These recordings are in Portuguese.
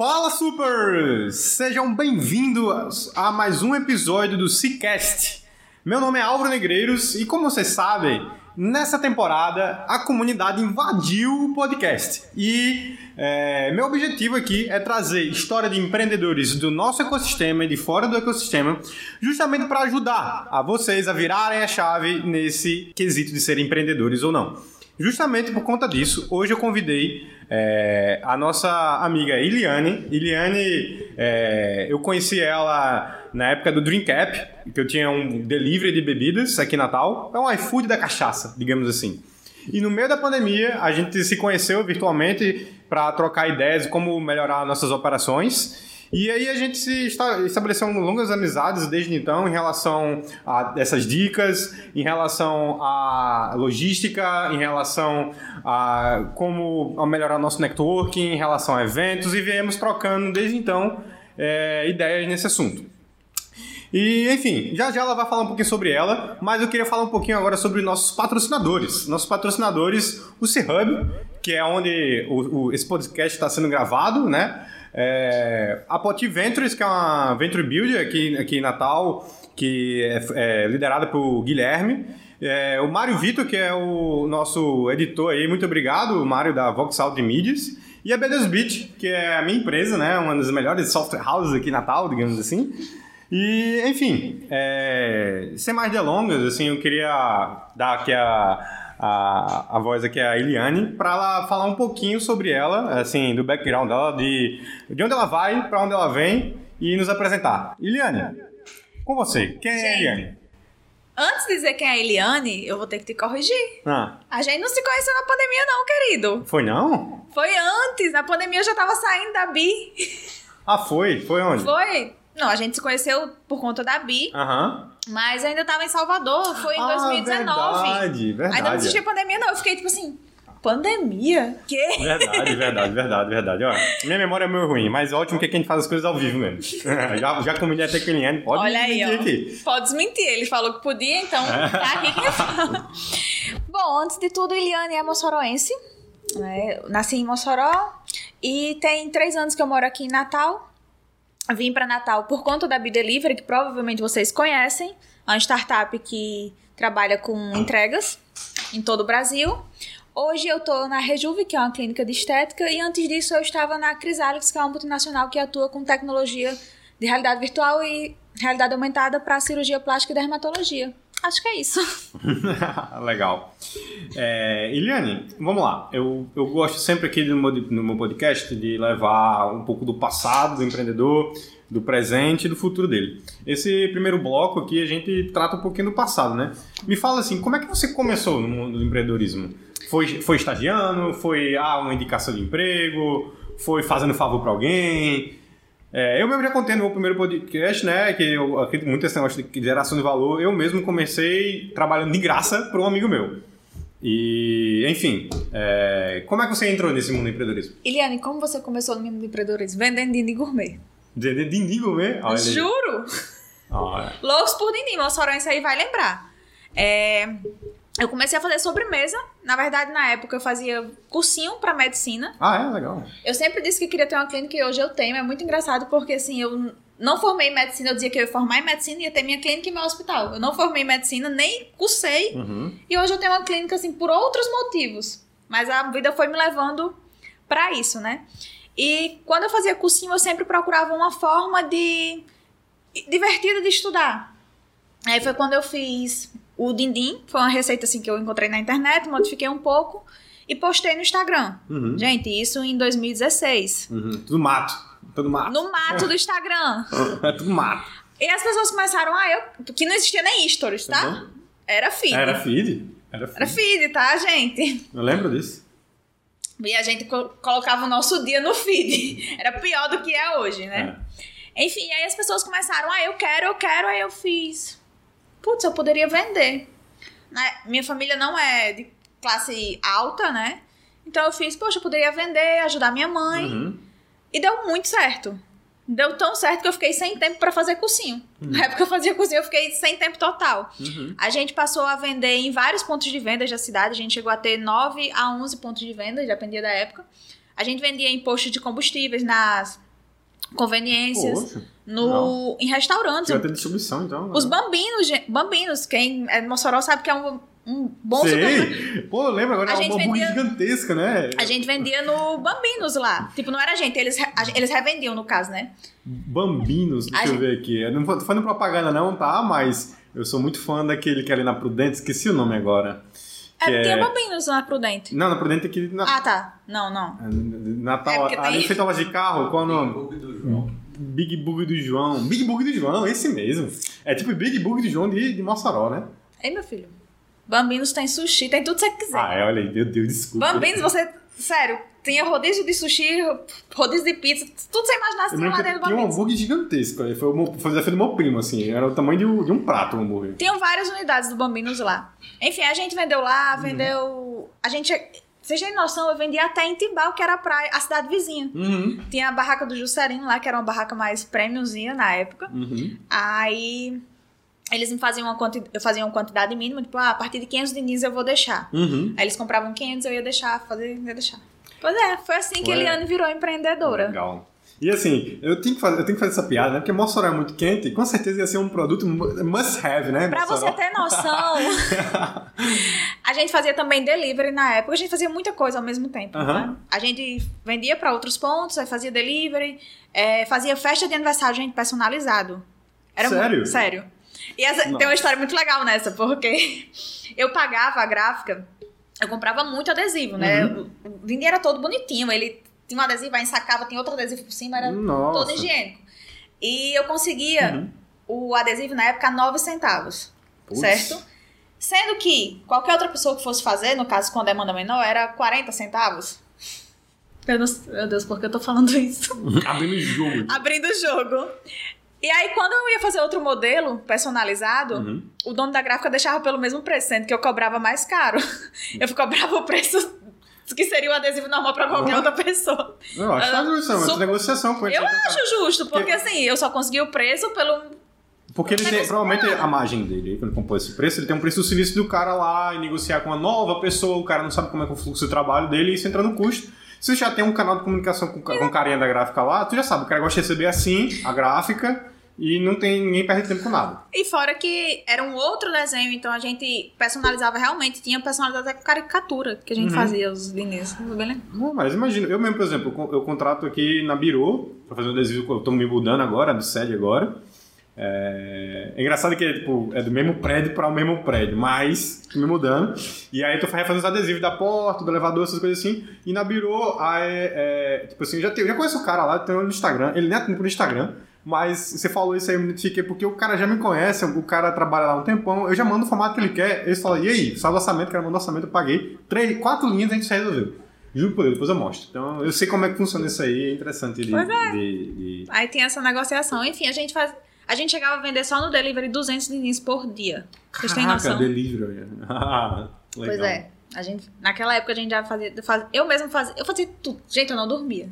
Fala Supers! Sejam bem-vindos a mais um episódio do Seacast. Meu nome é Álvaro Negreiros e como vocês sabem, nessa temporada a comunidade invadiu o podcast. E é, meu objetivo aqui é trazer história de empreendedores do nosso ecossistema e de fora do ecossistema, justamente para ajudar a vocês a virarem a chave nesse quesito de serem empreendedores ou não. Justamente por conta disso, hoje eu convidei é, a nossa amiga Iliane. Iliane, é, eu conheci ela na época do Dream Cap, que eu tinha um delivery de bebidas aqui em Natal. É um iFood da cachaça, digamos assim. E no meio da pandemia, a gente se conheceu virtualmente para trocar ideias de como melhorar nossas operações. E aí a gente se estabeleceu longas amizades desde então em relação a essas dicas, em relação à logística, em relação a como melhorar nosso networking, em relação a eventos e viemos trocando desde então é, ideias nesse assunto. E, enfim, já já ela vai falar um pouquinho sobre ela, mas eu queria falar um pouquinho agora sobre nossos patrocinadores. Nossos patrocinadores, o C-Hub, que é onde o, o, esse podcast está sendo gravado, né? É, a Poti Ventures, que é uma Venture Builder aqui, aqui em Natal, que é, é liderada por Guilherme. É, o Mário Vitor, que é o nosso editor aí, muito obrigado, o Mário da Voxal de Mídias. E a B2 Beat, que é a minha empresa, né? Uma das melhores software houses aqui em Natal, digamos assim. E, enfim, é, sem mais delongas, assim, eu queria dar aqui a a, a voz aqui é a Eliane, para ela falar um pouquinho sobre ela, assim, do background dela, de, de onde ela vai, para onde ela vem e nos apresentar. Eliane, com você, quem é a Eliane? Antes de dizer quem é a Eliane, eu vou ter que te corrigir. Ah. A gente não se conheceu na pandemia, não, querido. Foi não? Foi antes. Na pandemia eu já tava saindo da Bi. Ah, foi? Foi onde? Foi. Não, a gente se conheceu por conta da Bi. Aham. Mas ainda tava em Salvador, foi em ah, 2019. Verdade, verdade. Ainda não existia pandemia, não. Eu fiquei tipo assim. Pandemia? Quê? Verdade, verdade, verdade, verdade. Ó, minha memória é meio ruim, mas ótimo que, é que a gente faz as coisas ao vivo mesmo. já, já combinei até com ele, pode Olha aí, ó. aqui. Pode desmentir, ele falou que podia, então tá aqui quem fala. Bom, antes de tudo, Eliane é moçoroense. Né? Nasci em Mossoró e tem três anos que eu moro aqui em Natal vim para Natal por conta da Bidelivery, que provavelmente vocês conhecem, é uma startup que trabalha com entregas em todo o Brasil. Hoje eu estou na Rejuve, que é uma clínica de estética, e antes disso eu estava na Crisalix, que é uma multinacional que atua com tecnologia de realidade virtual e realidade aumentada para cirurgia plástica e dermatologia. Acho que é isso. Legal. É, Eliane, vamos lá. Eu, eu gosto sempre aqui no meu, no meu podcast de levar um pouco do passado do empreendedor, do presente e do futuro dele. Esse primeiro bloco aqui a gente trata um pouquinho do passado, né? Me fala assim, como é que você começou no mundo do empreendedorismo? Foi, foi estagiando? Foi ah, uma indicação de emprego? Foi fazendo favor para alguém? É, eu mesmo já contei no meu primeiro podcast, né, que eu acredito muito nesse negócio de geração de valor. Eu mesmo comecei trabalhando de graça para um amigo meu. E, enfim, é, como é que você entrou nesse mundo do empreendedorismo? Eliane, como você começou no mundo do empreendedorismo? Vendendo dindim gourmet. Vendendo dindim gourmet? Olha Juro! É. Loucos por dindim, o Soronho aí vai lembrar. É, eu comecei a fazer sobremesa. Na verdade, na época eu fazia cursinho para medicina. Ah, é? Legal. Eu sempre disse que queria ter uma clínica e hoje eu tenho. É muito engraçado porque, assim, eu não formei em medicina. Eu dizia que eu ia formar em medicina e ia ter minha clínica e meu hospital. Eu não formei em medicina, nem cursei. Uhum. E hoje eu tenho uma clínica, assim, por outros motivos. Mas a vida foi me levando para isso, né? E quando eu fazia cursinho, eu sempre procurava uma forma de divertida de estudar. Aí foi quando eu fiz o dindim, foi uma receita assim que eu encontrei na internet, modifiquei um pouco e postei no Instagram. Uhum. Gente, isso em 2016. Uhum. Tudo mato. Tudo mato. No mato do Instagram. é tudo mato. E as pessoas começaram, ah, eu. Que não existia nem stories, tá? Uhum. Era feed. Era feed? Era feed. Era feed, tá, gente? Eu lembro disso. E a gente co colocava o nosso dia no feed. Era pior do que é hoje, né? É. Enfim, aí as pessoas começaram, ah, eu quero, eu quero, aí eu fiz putz, eu poderia vender. Né? Minha família não é de classe alta, né? Então eu fiz, poxa, eu poderia vender, ajudar minha mãe. Uhum. E deu muito certo. Deu tão certo que eu fiquei sem tempo para fazer cursinho. Uhum. Na época que eu fazia cursinho, eu fiquei sem tempo total. Uhum. A gente passou a vender em vários pontos de venda da cidade. A gente chegou a ter 9 a 11 pontos de venda, dependia da época. A gente vendia em postos de combustíveis, nas conveniências, Poxa, no, em restaurantes. Vai ter distribuição, então. Os né? bambinos, gente, bambinos, quem é de Mossoró sabe que é um, um bom. Sei! Pô, lembra agora? A É uma vendia- gigantesca, né? A gente vendia no Bambinos lá. Tipo, não era a gente, eles, a eles revendiam no caso, né? Bambinos, deixa A eu gente- ver aqui. Eu não tô fazendo propaganda, não, tá? Mas eu sou muito fã daquele que é ali na Prudente, esqueci o nome agora. É, Que Tinha é- Bambinos na Prudente. Não, na Prudente aqui. Na... Ah, tá. Não, não. Natal, É porque tem- ali feita loja de carro, qual é o nome? Bug do João. Big Bug do João. Big Bug do João, esse mesmo. É tipo Big Bug do João de, de Mossoró, né? Ei, meu filho. Bambinos tem sushi, tem tudo que você quiser. Ah, é, olha aí, meu Deus, desculpa. Bambinos, você. Sério, tinha rodízio de sushi, rodízio de pizza, tudo você Eu tinha lembro lá dentro do tinha um hambúrguer gigantesco. Foi o, meu- foi desafio do meu primo, assim. Era o tamanho de, um- de um prato o hambúrguer. Tinham várias unidades do Bambinos lá. Enfim, a gente vendeu lá, Uhum. vendeu. A gente. Vocês têm noção, eu vendia até em Timbal, que era a praia, a cidade vizinha. Uhum, Tinha a barraca do Juscelino lá, que era uma barraca mais premiumzinha na época. uhum. Aí eles me faziam uma quantidade, eu fazia uma quantidade mínima, tipo, ah, a partir de 500 dinins eu vou deixar. Uhum. Aí eles compravam 500, eu ia deixar, fazer, ia deixar. Pois é, foi assim que. Eliane virou empreendedora. Legal. E assim, eu tenho, que fazer, eu tenho que fazer essa piada, né? Porque Mossoró é muito quente e com certeza ia ser um produto mu- must have, né? Pra Mossoró? você ter noção, a gente fazia também delivery na época, a gente fazia muita coisa ao mesmo tempo. Aham. né? A gente vendia pra outros pontos, aí fazia delivery, é, fazia festa de aniversário, gente, personalizado. Era Sério? Sério. E essa, tem uma história muito legal nessa, porque eu pagava a gráfica, eu comprava muito adesivo, né? Uhum. O, vinho era todo bonitinho, ele tinha um adesivo, aí ensacava, tinha outro adesivo por cima, era Nossa. todo higiênico. E eu conseguia Uhum. o adesivo na época a 9 centavos, Putz. certo? Sendo que qualquer outra pessoa que fosse fazer, no caso com demanda menor, era 40 centavos. Não- meu Deus, por que eu tô falando isso? Abrindo o jogo. Abrindo o jogo. E aí, quando eu ia fazer outro modelo personalizado, Uhum. o dono da gráfica deixava pelo mesmo preço, sendo que eu cobrava mais caro. Eu cobrava o preço que seria o adesivo normal pra qualquer outra pessoa. Eu acho que justo, é uma su- negociação com ele. Eu acho justo, porque assim, eu só consegui o preço pelo. Porque ele tem, provavelmente a margem dele, quando ele compôs esse preço, ele tem um preço do serviço do cara lá e negociar com uma nova pessoa, o cara não sabe como é que é o fluxo de trabalho dele e isso entra no custo. Se você já tem um canal de comunicação com, com carinha da gráfica lá, tu já sabe, o cara gosta de receber assim, a gráfica, e não tem ninguém perde tempo com nada. E fora que era um outro desenho, então a gente personalizava realmente, tinha personalizado até com caricatura que a gente Uhum. fazia os linhas. Não, mas imagina, eu mesmo, por exemplo, eu contrato aqui na Biro, pra fazer um adesivo, eu tô me mudando agora, de sede agora. É, é engraçado que tipo, é do mesmo prédio para o mesmo prédio, mas me mudando. E aí eu tô refazendo os adesivos da porta, do elevador, essas coisas assim. E na Biro, aí, é, tipo assim, eu já, tenho, já conheço o cara lá, tem no Instagram, ele nem é no Instagram. Mas você falou isso aí, eu me identifiquei porque o cara já me conhece, o cara trabalha lá um tempão, eu já mando o formato que ele quer, ele fala, e aí, salve o orçamento, o cara manda o orçamento, eu paguei. Três, quatro linhas a gente resolveu. Juro por Deus, depois eu mostro. Então eu sei como é que funciona isso aí, é interessante de. Pois é. de- de- Aí tem essa negociação. Enfim, a gente faz. A gente chegava a vender só no delivery 200 linhas por dia. Vocês têm Caraca, noção? delivery. Ah, legal. Pois é. A gente, naquela época a gente já fazia, faz- Eu mesmo fazia. Eu fazia tudo. Gente, eu não dormia.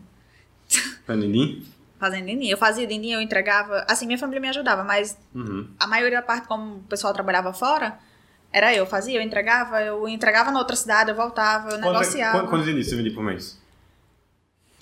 Tá, Nini? Fazendo dindim. Eu fazia dindim, eu entregava. Assim, minha família me ajudava, mas Uhum. a maioria da parte, como o pessoal trabalhava fora, era eu. Fazia, eu entregava, eu entregava na outra cidade, eu voltava, eu Quanto, negociava. quanto, quantos inícios você vendia por mês?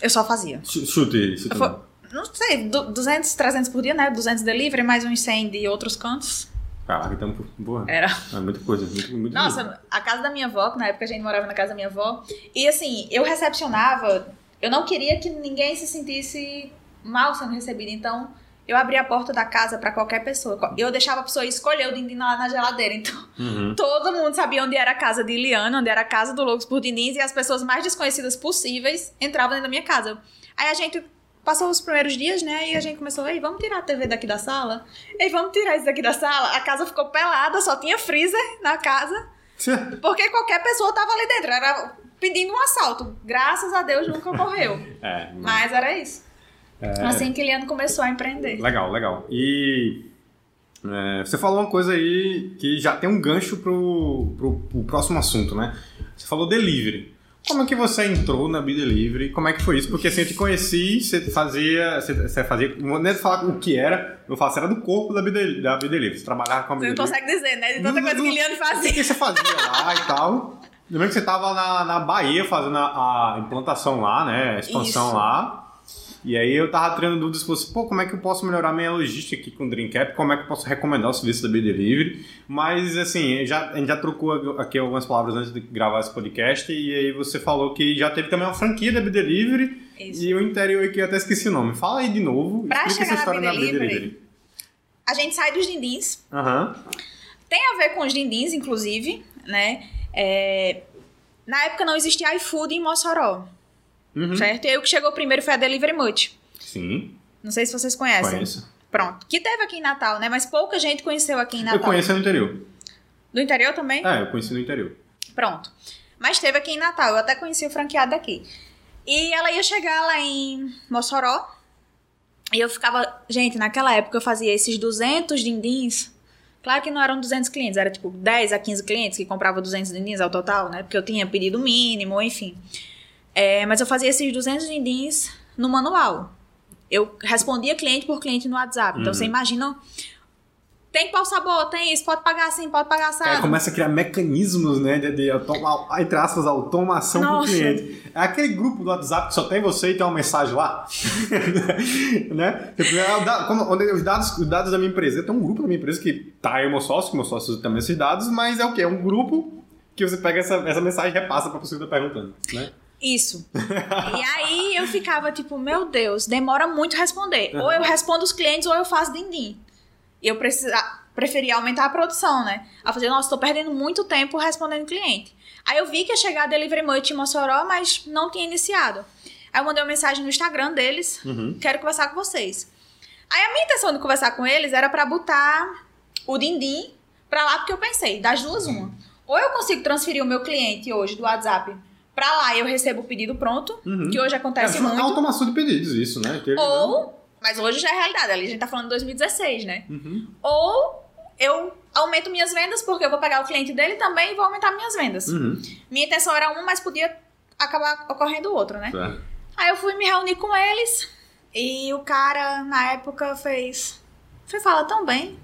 Eu só fazia. Ch- Chute chute fa- Não sei, du- 200, 300 por dia, né? 200 delivery, mais uns 100 de outros cantos. Caraca, então, porra. Era. É muita coisa, muito, muito Nossa, a casa da minha avó, que na época a gente morava na casa da minha avó. E assim, eu recepcionava, eu não queria que ninguém se sentisse mal sendo recebido. Então, eu abria a porta da casa pra qualquer pessoa. Eu deixava a pessoa escolher o dindim lá na geladeira. Então, Uhum. todo mundo sabia onde era a casa de Iliana, onde era a casa do Loucos por Diniz. E as pessoas mais desconhecidas possíveis entravam dentro da minha casa. Aí a gente passou os primeiros dias, né? E a gente começou, ei, vamos tirar a TV daqui da sala? Ei, vamos tirar isso daqui da sala? A casa ficou pelada, só tinha freezer na casa. Porque qualquer pessoa tava ali dentro, era pedindo um assalto. Graças a Deus nunca ocorreu. É, Mas era isso. Assim que Eliane começou a empreender. Legal, legal. E é, você falou uma coisa aí que já tem um gancho pro, pro, pro próximo assunto, né? Você falou delivery. Como é que você entrou na Bidelivery? Como é que foi isso? Porque assim, eu te conheci, você fazia. Você, você fazia. Não é de falar o que era, eu faço, era do corpo da. Da Bidelivery. Você trabalhava com a Você não consegue dizer, né? De tanta coisa que O fazia. que você fazia lá e tal? Lembro que você tava na, na Bahia fazendo a, a implantação lá, né? A expansão Isso. lá. E aí eu tava tirando dúvidas, fosse, pô, como é que eu posso melhorar minha logística aqui com o Dreamcap? Como é que eu posso recomendar o serviço da B-Delivery? Mas, assim, já, a gente já trocou aqui algumas palavras antes de gravar esse podcast, e aí você falou que já teve também uma franquia da B-Delivery, e o interior aqui eu até esqueci o nome. Fala aí de novo, Pra explica essa chegar história na da B-Delivery. A gente sai dos dindins. Aham. Tem a ver com os dindins, inclusive, né? É, Na época não existia iFood em Mossoró, Uhum. certo? E aí o que chegou primeiro foi a Delivery Much. Sim, Não sei se vocês conhecem. conheço. Pronto. Que teve aqui em Natal, né? Mas pouca gente conheceu aqui em Natal. Eu conheço no interior. Do interior também? É, eu conheci no interior. Pronto. Mas teve aqui em Natal, eu até conheci o franqueado daqui. E ela ia chegar lá em Mossoró. E eu ficava. Gente, naquela época eu fazia esses 200 dindins. Claro que não eram 200 clientes, era tipo 10 a 15 clientes que compravam 200 dindins ao total, né? Porque eu tinha pedido mínimo, enfim. É, mas eu fazia esses 200 dindins no manual. Eu respondia cliente por cliente no WhatsApp. Então Uhum. você imagina. Tem qual sabor? Tem isso? Pode pagar assim, pode pagar assim. Aí começa a criar mecanismos, né, de, de automa- entre aspas, automação Nossa. cliente. É aquele grupo do WhatsApp que só tem você e tem uma mensagem lá. né? Tipo, é como- os, dados, os dados da minha empresa. Tem um grupo da minha empresa que tá aí o meu sócio, que o meu sócio também esses dados, mas é o quê? É um grupo que você pega essa, essa mensagem e repassa pra pessoa que tá perguntando, né? Isso. e aí eu ficava tipo, meu Deus, demora muito responder. Uhum. Ou eu respondo os clientes ou eu faço din-din. E eu precisa, preferia aumentar a produção, né? A fazer, nossa, tô perdendo muito tempo respondendo cliente. Aí eu vi que ia chegar a Delivery Much em Mossoró, mas não tinha iniciado. Aí eu mandei uma mensagem no Instagram deles, Uhum. quero conversar com vocês. Aí a minha intenção de conversar com eles era pra botar o din-din pra lá, porque eu pensei, das duas uma. Ou eu consigo transferir o meu cliente hoje do WhatsApp pra lá eu recebo o pedido pronto, Uhum. que hoje acontece é, muito. automação de pedidos, isso, né? Que- Ou, mas hoje já é realidade, ali a gente tá falando de 2016, né? Uhum. Ou eu aumento minhas vendas, porque eu vou pegar o cliente dele também e vou aumentar minhas vendas. Uhum. Minha intenção era uma, mas podia acabar ocorrendo outra, né? Certo. Aí eu fui me reunir com eles e o cara, na época, fez. Você fala tão bem.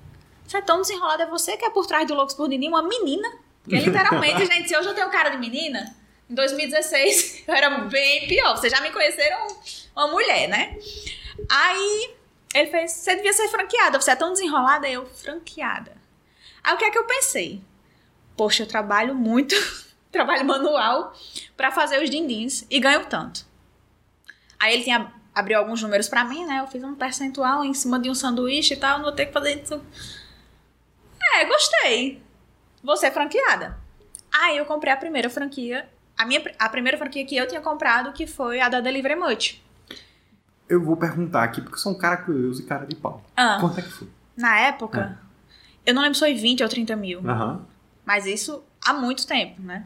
Você é tão desenrolado, é você que é por trás do Loucos por Dini, uma menina. Porque literalmente, gente, se hoje eu tenho cara de menina, em 2016 eu era bem pior. Vocês já me conheceram uma mulher, né? Aí ele fez: Você devia ser franqueada, você é tão desenrolada. Eu, franqueada. Aí o que é que eu pensei? Poxa, eu trabalho muito, trabalho manual pra fazer os dindins e ganho tanto. Aí ele tinha abriu alguns números pra mim, né? Eu fiz um percentual em cima de um sanduíche e tal, não vou ter que fazer isso. É, gostei. Vou ser franqueada. Aí eu comprei a primeira franquia, a minha a primeira franquia que eu tinha comprado, que foi a da Delivery Much. Eu vou perguntar aqui, porque eu sou um cara curioso e cara de pau. Ah, Quanto é que foi? na época, eu não lembro se foi 20 ou 30 mil, Aham. mas isso há muito tempo, né?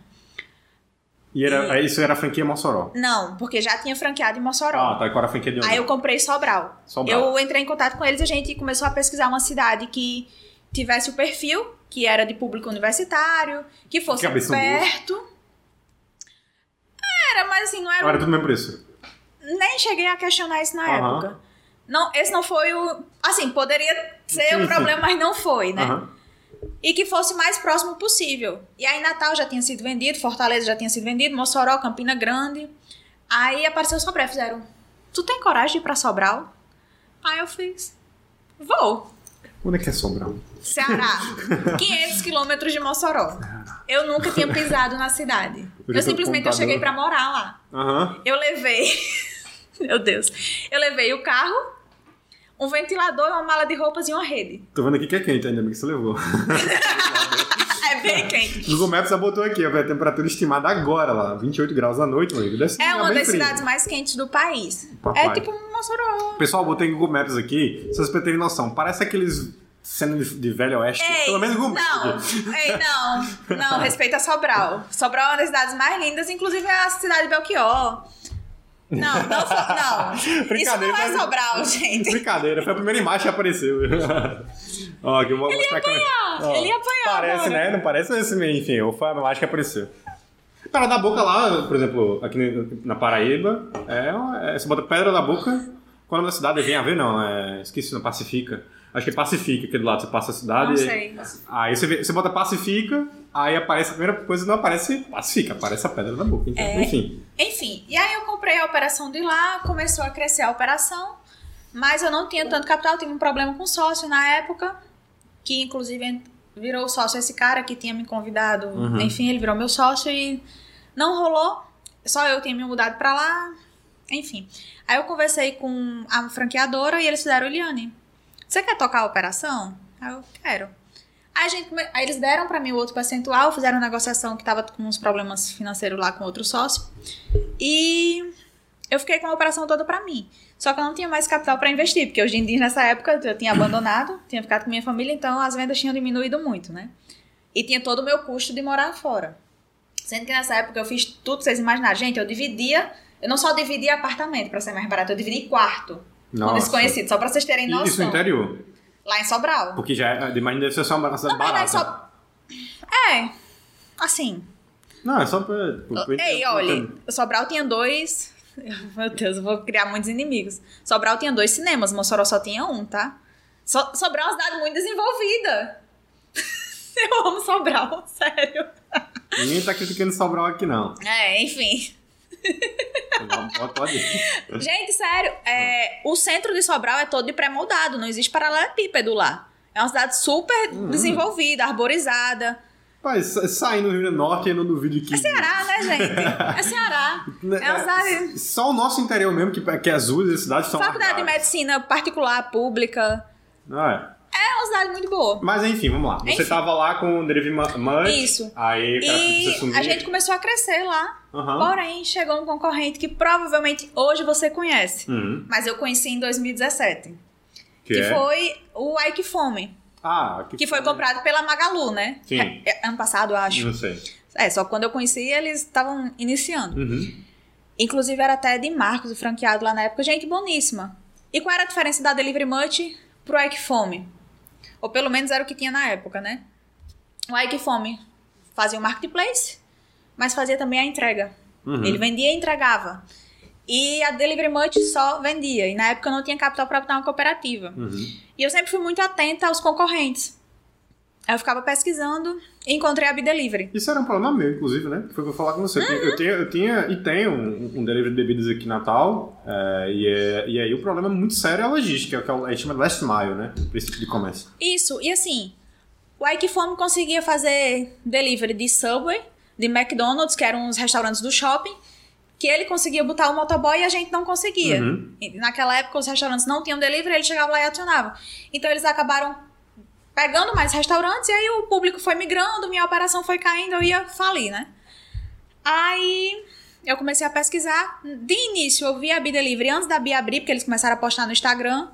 E era, isso era franquia Mossoró. Não, porque já tinha franqueado em Mossoró. Ah, tá. Qual era a franquia de onde? Aí eu comprei Sobral. Sobral. Eu entrei em contato com eles e a gente começou a pesquisar uma cidade que tivesse o perfil, que era de público universitário, que fosse Cabeça perto. Era, mas assim, não era. Era tudo o mesmo preço? Nem cheguei a questionar isso na época. Não, esse não foi o. Assim, poderia ser Sim, um sim. problema, mas não foi, né? E que fosse o mais próximo possível. E aí Natal já tinha sido vendido, Fortaleza já tinha sido vendido, Mossoró, Campina Grande. Aí apareceu Sobral, fizeram, tu tem coragem de ir pra Sobral? Aí eu fiz, vou. Onde é que é Sobral? Ceará, 500 quilômetros de Mossoró. Eu nunca tinha pisado na cidade. Eu o simplesmente eu cheguei pra morar lá. Aham. Eu levei, meu Deus, eu levei o carro, um ventilador, uma mala de roupas e uma rede. Tô vendo aqui que é quente ainda, bem que você levou. É bem quente. Google Maps já botou aqui, a temperatura estimada agora lá, 28 graus à noite, mano. Deve É um uma das frio. cidades mais quentes do país. Papai. É tipo Mossoró. Pessoal, botei em Google Maps aqui, se vocês terem noção, parece aqueles cenas de, Velho Oeste, Ei, pelo menos Google não, ei, não, não, respeita Sobral. Sobral é uma das cidades mais lindas, inclusive é a cidade de Belchior. Não, não, não. Isso Brincadeira, não é Sobral, gente. Brincadeira, foi a primeira imagem que apareceu. Ó, que eu vou mostrar aqui. Ó, ele ia apanhar Parece, agora. né? Não parece, mas enfim, foi a imagem que apareceu. Pedra da Boca lá, por exemplo, aqui na Paraíba, é, é, você bota Pedra da Boca, qual é o nome da cidade? Vem a ver, não, é, esqueci, não, Pacifica. Acho que é Pacifica, aqui do lado você passa a cidade. Não sei. Aí você, vê- você bota Pacifica, Aí aparece a primeira coisa, não aparece pacifica, aparece a pedra na boca. Então, É. Enfim. Enfim, e aí eu comprei a operação de lá, começou a crescer a operação, mas eu não tinha tanto capital, tive um problema com sócio na época, que inclusive virou sócio esse cara que tinha me convidado. Uhum. Enfim, ele virou meu sócio e não rolou. Só eu tinha me mudado pra lá. Enfim. Aí eu conversei com a franqueadora e eles fizeram, Eliane, você quer tocar a operação? Aí eu quero. Aí, gente, aí eles deram pra mim o outro percentual, fizeram negociação que tava com uns problemas financeiros lá com outro sócio. E eu fiquei com a operação toda pra mim. Só que eu não tinha mais capital pra investir, porque hoje em dia, nessa época, eu tinha abandonado, tinha ficado com minha família, então as vendas tinham diminuído muito, né? E tinha todo o meu custo de morar fora. Sendo que nessa época eu fiz tudo vocês imaginarem. Gente, eu dividia, eu não só dividia apartamento pra ser mais barato, eu dividi quarto Nossa. desconhecido, só pra vocês terem E Isso no noção. interior. Lá em Sobral. Porque já é, de imagem deve ser só uma cidade barata. So... É, assim, Não, é só pra. pra- Ei, olha, Sobral tinha dois. Meu Deus, eu vou criar muitos inimigos. Sobral tinha dois cinemas, Mossoró só tinha um, tá? So- Sobral é uma cidade muito desenvolvida. Eu amo Sobral, sério. Ninguém tá criticando Sobral aqui, não. É, enfim. Gente, sério, é, o centro de Sobral é todo de pré-moldado, não existe paralelepípedo lá. É uma cidade super desenvolvida, arborizada. Sa- saindo do Rio Grande do Norte, eu não duvido que. É Ceará, né, gente? É Ceará. É uma cidade. Só o nosso interior mesmo, que, que as ruas da cidade são Faculdade de medicina particular, pública. Ah, é. É uma cidade muito boa. Mas enfim, vamos lá. Você Enfim. tava lá com o Mu- Munch. Isso. Aí o cara E a gente começou a crescer lá. Aham. Porém, chegou um concorrente que provavelmente hoje você conhece. Uhum. Mas eu conheci em 2017. Que, Que é? foi o Ike Fome. Ah, Que foi comprado pela Magalu, né? Sim. É- é ano passado, acho. Não sei. É, só que quando eu conheci, eles estavam iniciando. Uhum. Inclusive, era até de Marcos, o franqueado lá na época. Gente, boníssima. E qual era a diferença da Delivery Munch pro Ike Fome? Ou pelo menos era o que tinha na época, né? O Ike Fome fazia o marketplace, mas fazia também a entrega. Uhum. Ele vendia e entregava. E a Delivery Munch só vendia. E na época eu não tinha capital para botar uma cooperativa. Uhum. E eu sempre fui muito atenta aos concorrentes. Aí eu ficava pesquisando e encontrei a Bidelivery. Isso era um problema meu, inclusive, né? Foi o que eu ia falar com você. Eu tinha- Eu, tinha, eu tinha e tenho um, um delivery de bebidas aqui em Natal. é, e, é- e aí o problema muito sério é a logística, que é o, a gente chama de last mile, né? O princípio de comércio. Isso, e assim, o Ike Fome conseguia fazer delivery de Subway, de McDonald's, que eram os restaurantes do shopping, que ele conseguia botar o motoboy e a gente não conseguia. Uhum. E Naquela época os restaurantes não tinham delivery, ele chegava lá e acionava. Então eles acabaram pegando mais restaurantes e aí o público foi migrando, minha operação foi caindo, eu ia falir, né? Aí eu comecei a pesquisar. De início eu vi a Bidelivery antes da Bia abrir, porque eles começaram a postar no Instagram.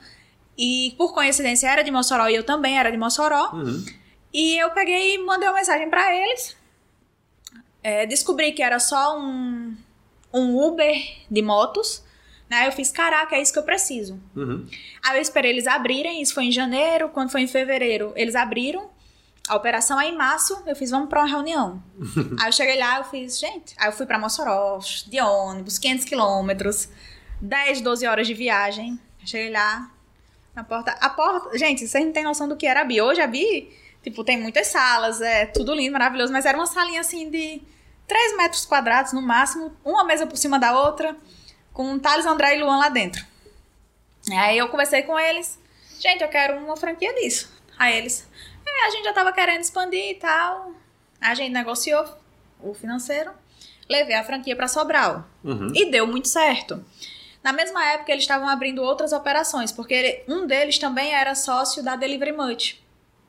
E por coincidência era de Mossoró e eu também era de Mossoró. Uhum. E eu peguei e mandei uma mensagem pra eles. É, descobri que era só um, um Uber de motos. Né? Eu fiz, caraca, é isso que eu preciso. Uhum. Aí eu esperei eles abrirem, isso foi em janeiro. Quando foi em fevereiro, eles abriram a operação. Aí em março, eu fiz, vamos pra uma reunião. aí eu cheguei lá, eu fiz, gente. Aí eu fui pra Mossoró, de ônibus, 500 quilômetros, 10, 12 horas de viagem. Cheguei lá, na porta. A porta, gente, vocês não têm noção do que era a Bi. Hoje a Bi, tipo, tem muitas salas, é tudo lindo, maravilhoso, mas era uma salinha assim de 3 metros quadrados no máximo, uma mesa por cima da outra, com Thales, André e Luan lá dentro. Aí eu conversei com eles, gente, eu quero uma franquia disso. Aí eles, é, a gente já tava querendo expandir e tal. A gente negociou o financeiro, levei a franquia pra Sobral. Uhum. E deu muito certo. Na mesma época, eles estavam abrindo outras operações, porque ele- um deles também era sócio da Delivery Much,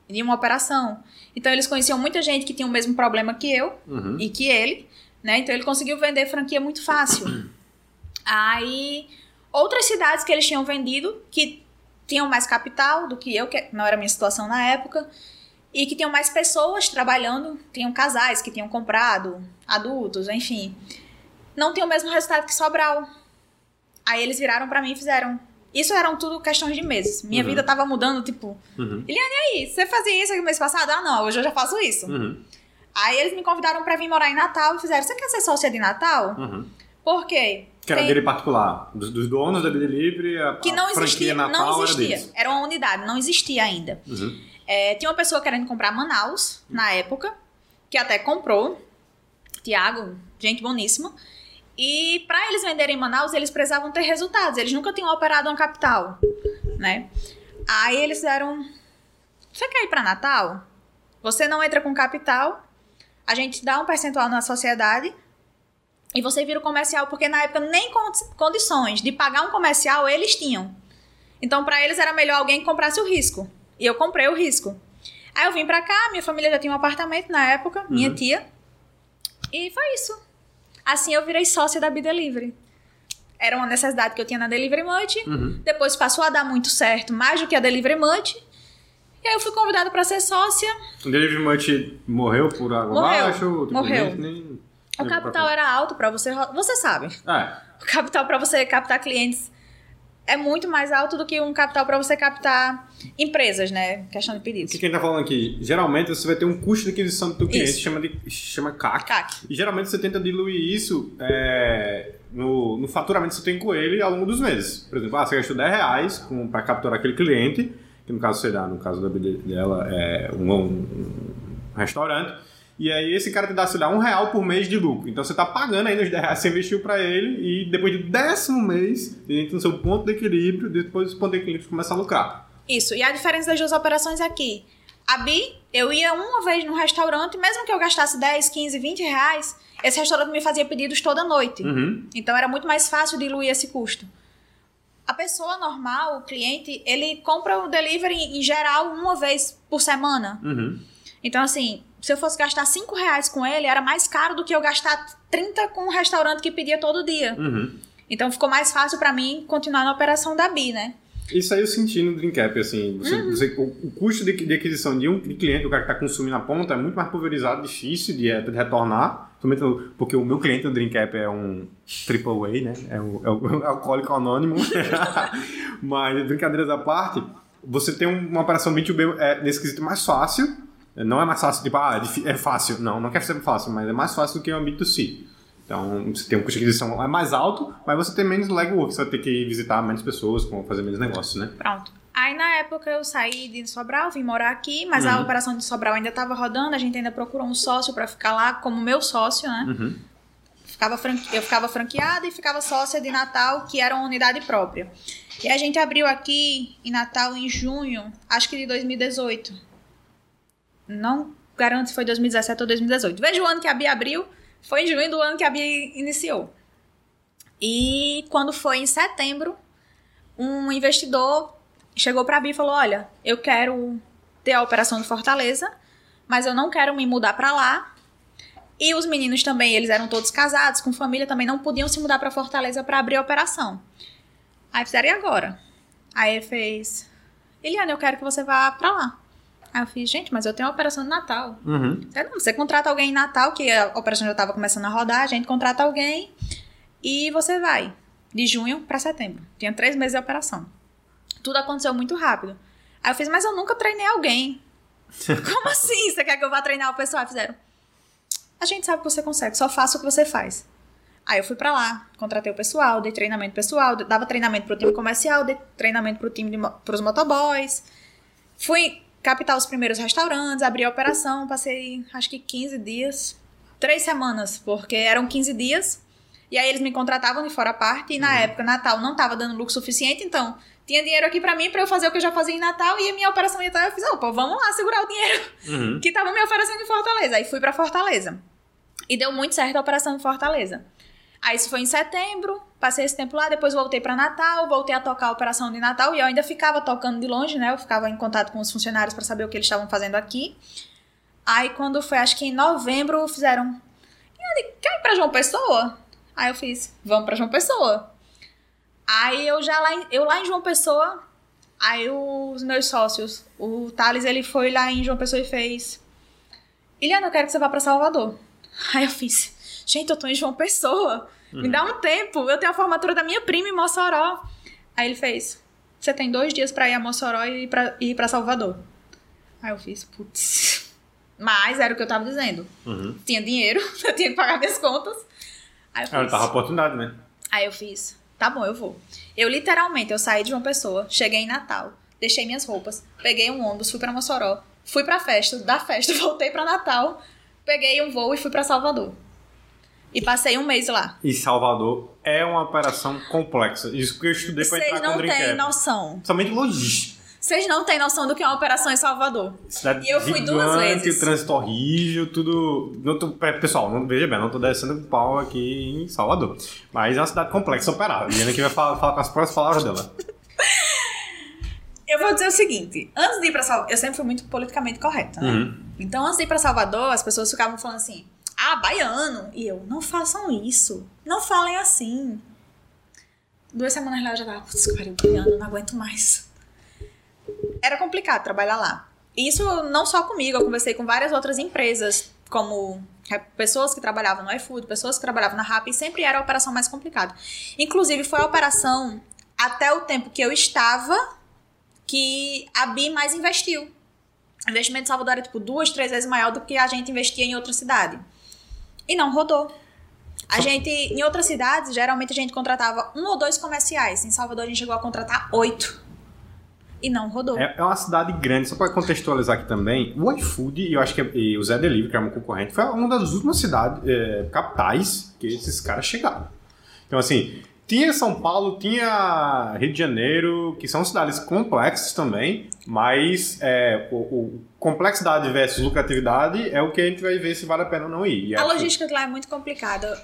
de uma operação. Então, eles conheciam muita gente que tinha o mesmo problema que eu Uhum. e que ele, né? Então, ele conseguiu vender franquia muito fácil. Aí, outras cidades que eles tinham vendido, que tinham mais capital do que eu, que não era a minha situação na época, e que tinham mais pessoas trabalhando, tinham casais que tinham comprado, adultos, enfim. Não tinham o mesmo resultado que Sobral. Aí eles viraram pra mim e fizeram. Isso eram tudo questões de meses. Minha Uhum. vida tava mudando, tipo, Uhum. e aí, você fazia isso aqui no mês passado? Ah, não, hoje eu já faço isso. Uhum. Aí eles me convidaram pra vir morar em Natal e fizeram: Você quer ser sócia de Natal? Uhum. Por quê? Que era dele particular. Dos, dos donos da Bidelivery, a, que a não franquia existia, Natal não era existia. deles. Era uma unidade, não existia ainda. Uhum. É, tinha uma pessoa querendo comprar Manaus na época, que até comprou. Tiago, gente boníssima. E para eles venderem em Manaus, eles precisavam ter resultados. Eles nunca tinham operado uma capital, né? Aí eles fizeram: Você quer ir para Natal? Você não entra com capital, a gente dá um percentual na sociedade e você vira o comercial, porque na época nem condições de pagar um comercial eles tinham. Então, para eles era melhor alguém que comprasse o risco. E eu comprei o risco. Aí eu vim pra cá, minha família já tinha um apartamento na época, minha uhum. tia. E foi isso. Assim eu virei sócia da B-Delivery. Era uma necessidade que eu tinha na Delivery Munch. Uhum. Depois passou a dar muito certo, mais do que a Delivery Munch. E aí eu fui convidada para ser sócia. O Delivery Munch morreu por água morreu. abaixo? Tipo, morreu. Nem, o capital era alto para você... Você sabe. É. O capital para você captar clientes é muito mais alto do que um capital para você captar empresas, né? Questão de pedidos. O que quem tá falando aqui? Geralmente você vai ter um custo de aquisição do teu cliente, isso. chama, de, chama CAC. CAC. E geralmente você tenta diluir isso é, no, no faturamento que você tem com ele ao longo dos meses. Por exemplo, ah, você gastou 10 reais para capturar aquele cliente, que no caso, sei lá, no caso da, dela é um, um, um restaurante e aí esse cara te dá, sei lá, um real por mês de lucro. Então você está pagando aí nos 10 reais que você investiu para ele e depois do décimo mês, ele entra no seu ponto de equilíbrio, depois o ponto de equilíbrio começa a lucrar. Isso, e a diferença das duas operações é aqui. A Bi, eu ia uma vez no restaurante, mesmo que eu gastasse 10, 15, 20 reais, esse restaurante me fazia pedidos toda noite. Uhum. Então era muito mais fácil diluir esse custo. A pessoa normal, o cliente, ele compra o delivery em geral uma vez por semana. Uhum. Então, assim, se eu fosse gastar 5 reais com ele, era mais caro do que eu gastar 30 com um restaurante que pedia todo dia. Uhum. Então ficou mais fácil para mim continuar na operação da Bi, né? Isso aí eu senti no Dreamcap, assim, você, uhum. você, o, custo de, de, aquisição de um de cliente, o cara que está consumindo a ponta, é muito mais pulverizado, difícil de, de retornar, porque o meu cliente no Dreamcap é um AAA, né? É o, é o alcoólico anônimo. Mas, brincadeiras à parte, você tem uma operação B2B é, nesse quesito mais fácil, não é mais fácil, tipo, ah, é, é fácil. Não, não quer ser fácil, mas é mais fácil do que o B2C. Então, você tem um custo de aquisição é mais alto, mas você tem menos legwork, você vai ter que visitar menos pessoas, fazer menos negócios, né? Pronto. Aí, na época, eu saí de Sobral, vim morar aqui, mas uhum. a operação de Sobral ainda estava rodando, a gente ainda procurou um sócio para ficar lá como meu sócio, né? Uhum. Ficava franque... Eu ficava franqueada e ficava sócia de Natal, que era uma unidade própria. E a gente abriu aqui em Natal em junho, acho que de 2018 não garanto se foi 2017 ou 2018. Veja o ano que a Bia abriu, foi em junho do ano que a Bia iniciou. E quando foi em setembro, um investidor chegou para a Bia e falou: Olha, eu quero ter a operação de Fortaleza, mas eu não quero me mudar para lá. E os meninos também, eles eram todos casados, com família, também não podiam se mudar para Fortaleza para abrir a operação. Aí fizeram, e agora? Aí ele fez: Eliane, eu quero que você vá para lá. Aí eu fiz, gente, mas eu tenho uma operação de Natal. Uhum. Você, não, você contrata alguém em Natal, que a operação já estava começando a rodar, a gente contrata alguém e você vai. De junho para setembro. Tinha três meses de operação. Tudo aconteceu muito rápido. Aí eu fiz, mas eu nunca treinei alguém. Como assim? Você quer que eu vá treinar o pessoal? Aí fizeram. A gente sabe que você consegue, só faça o que você faz. Aí eu fui para lá, contratei o pessoal, dei treinamento pessoal, dava treinamento pro time comercial, dei treinamento pro time de, pros motoboys. Fui captar os primeiros restaurantes, abrir a operação, passei acho que 15 dias, três semanas, porque eram 15 dias, e aí eles me contratavam de fora a parte, e na uhum. época, Natal não estava dando lucro suficiente, então tinha dinheiro aqui para mim para eu fazer o que eu já fazia em Natal, e a minha operação ia estar, eu fiz, opa, vamos lá segurar o dinheiro uhum. que tava me oferecendo em Fortaleza. Aí fui para Fortaleza. E deu muito certo a operação em Fortaleza. Aí isso foi em setembro, passei esse tempo lá, depois voltei para Natal, voltei a tocar a operação de Natal e eu ainda ficava tocando de longe, né? Eu ficava em contato com os funcionários para saber o que eles estavam fazendo aqui. Aí quando foi, acho que em novembro, fizeram. Quer ir pra João Pessoa? Aí eu fiz, vamos pra João Pessoa. Aí eu já lá em, eu lá em João Pessoa, aí os meus sócios, o Thales, ele foi lá em João Pessoa e fez. Iliana, eu quero que você vá para Salvador. Aí eu fiz, Gente, eu tô em João Pessoa. Uhum. Me dá um tempo. Eu tenho a formatura da minha prima em Mossoró. Aí ele fez: Você tem dois dias pra ir a Mossoró e ir pra, ir pra Salvador. Aí eu fiz: Putz. Mas era o que eu tava dizendo. Uhum. Tinha dinheiro, eu tinha que pagar minhas contas. Aí eu fiz, tava oportunidade, né? Aí eu fiz: Tá bom, eu vou. Eu literalmente, eu saí de João Pessoa, cheguei em Natal, deixei minhas roupas, peguei um ônibus, fui pra Mossoró, fui pra festa, da festa, voltei pra Natal peguei um voo e fui pra Salvador. E passei um mês lá. E Salvador é uma operação complexa. Isso que eu estudei pra Vocês entrar com o não têm noção. Principalmente logística. Vocês não têm noção do que é uma operação em Salvador. Cidade E eu fui duas gigante, vezes. o trânsito horrível, tudo. Não tô, pe- pessoal, não, veja bem, não tô descendo pau aqui em Salvador. Mas é uma cidade complexa operar. A Diana aqui vai falar, falar com as próprias palavras dela. Eu vou dizer o seguinte: antes de ir pra Salvador, eu sempre fui muito politicamente correta, né? Uhum. Então, antes de ir pra Salvador, as pessoas ficavam falando assim: ah, baiano. E eu, não façam isso. Não falem assim. Duas semanas lá eu já tava, putz, pariu, baiano, não aguento mais. Era complicado trabalhar lá. E Isso não só comigo, eu conversei com várias outras empresas, como é, pessoas que trabalhavam no iFood, pessoas que trabalhavam na Rappi, e sempre era a operação mais complicada. Inclusive, foi a operação, até o tempo que eu estava, que a BI mais investiu. O investimento em Salvador era tipo duas, três vezes maior do que a gente investia em outra cidade. E não rodou. A gente, em outras cidades, geralmente a gente contratava um ou dois comerciais. Em Salvador a gente chegou a contratar oito. E não rodou. É, é uma cidade grande, só para contextualizar aqui também. O iFood e eu acho que e o Zé Delivery, que é um concorrente, foi uma das últimas cidades, é, capitais, que esses caras chegaram. Então, assim, tinha São Paulo, tinha Rio de Janeiro, que são cidades complexas também, mas é, o, o complexidade versus lucratividade é o que a gente vai ver se vale a pena ou não ir. E A logística de lá é muito complicada.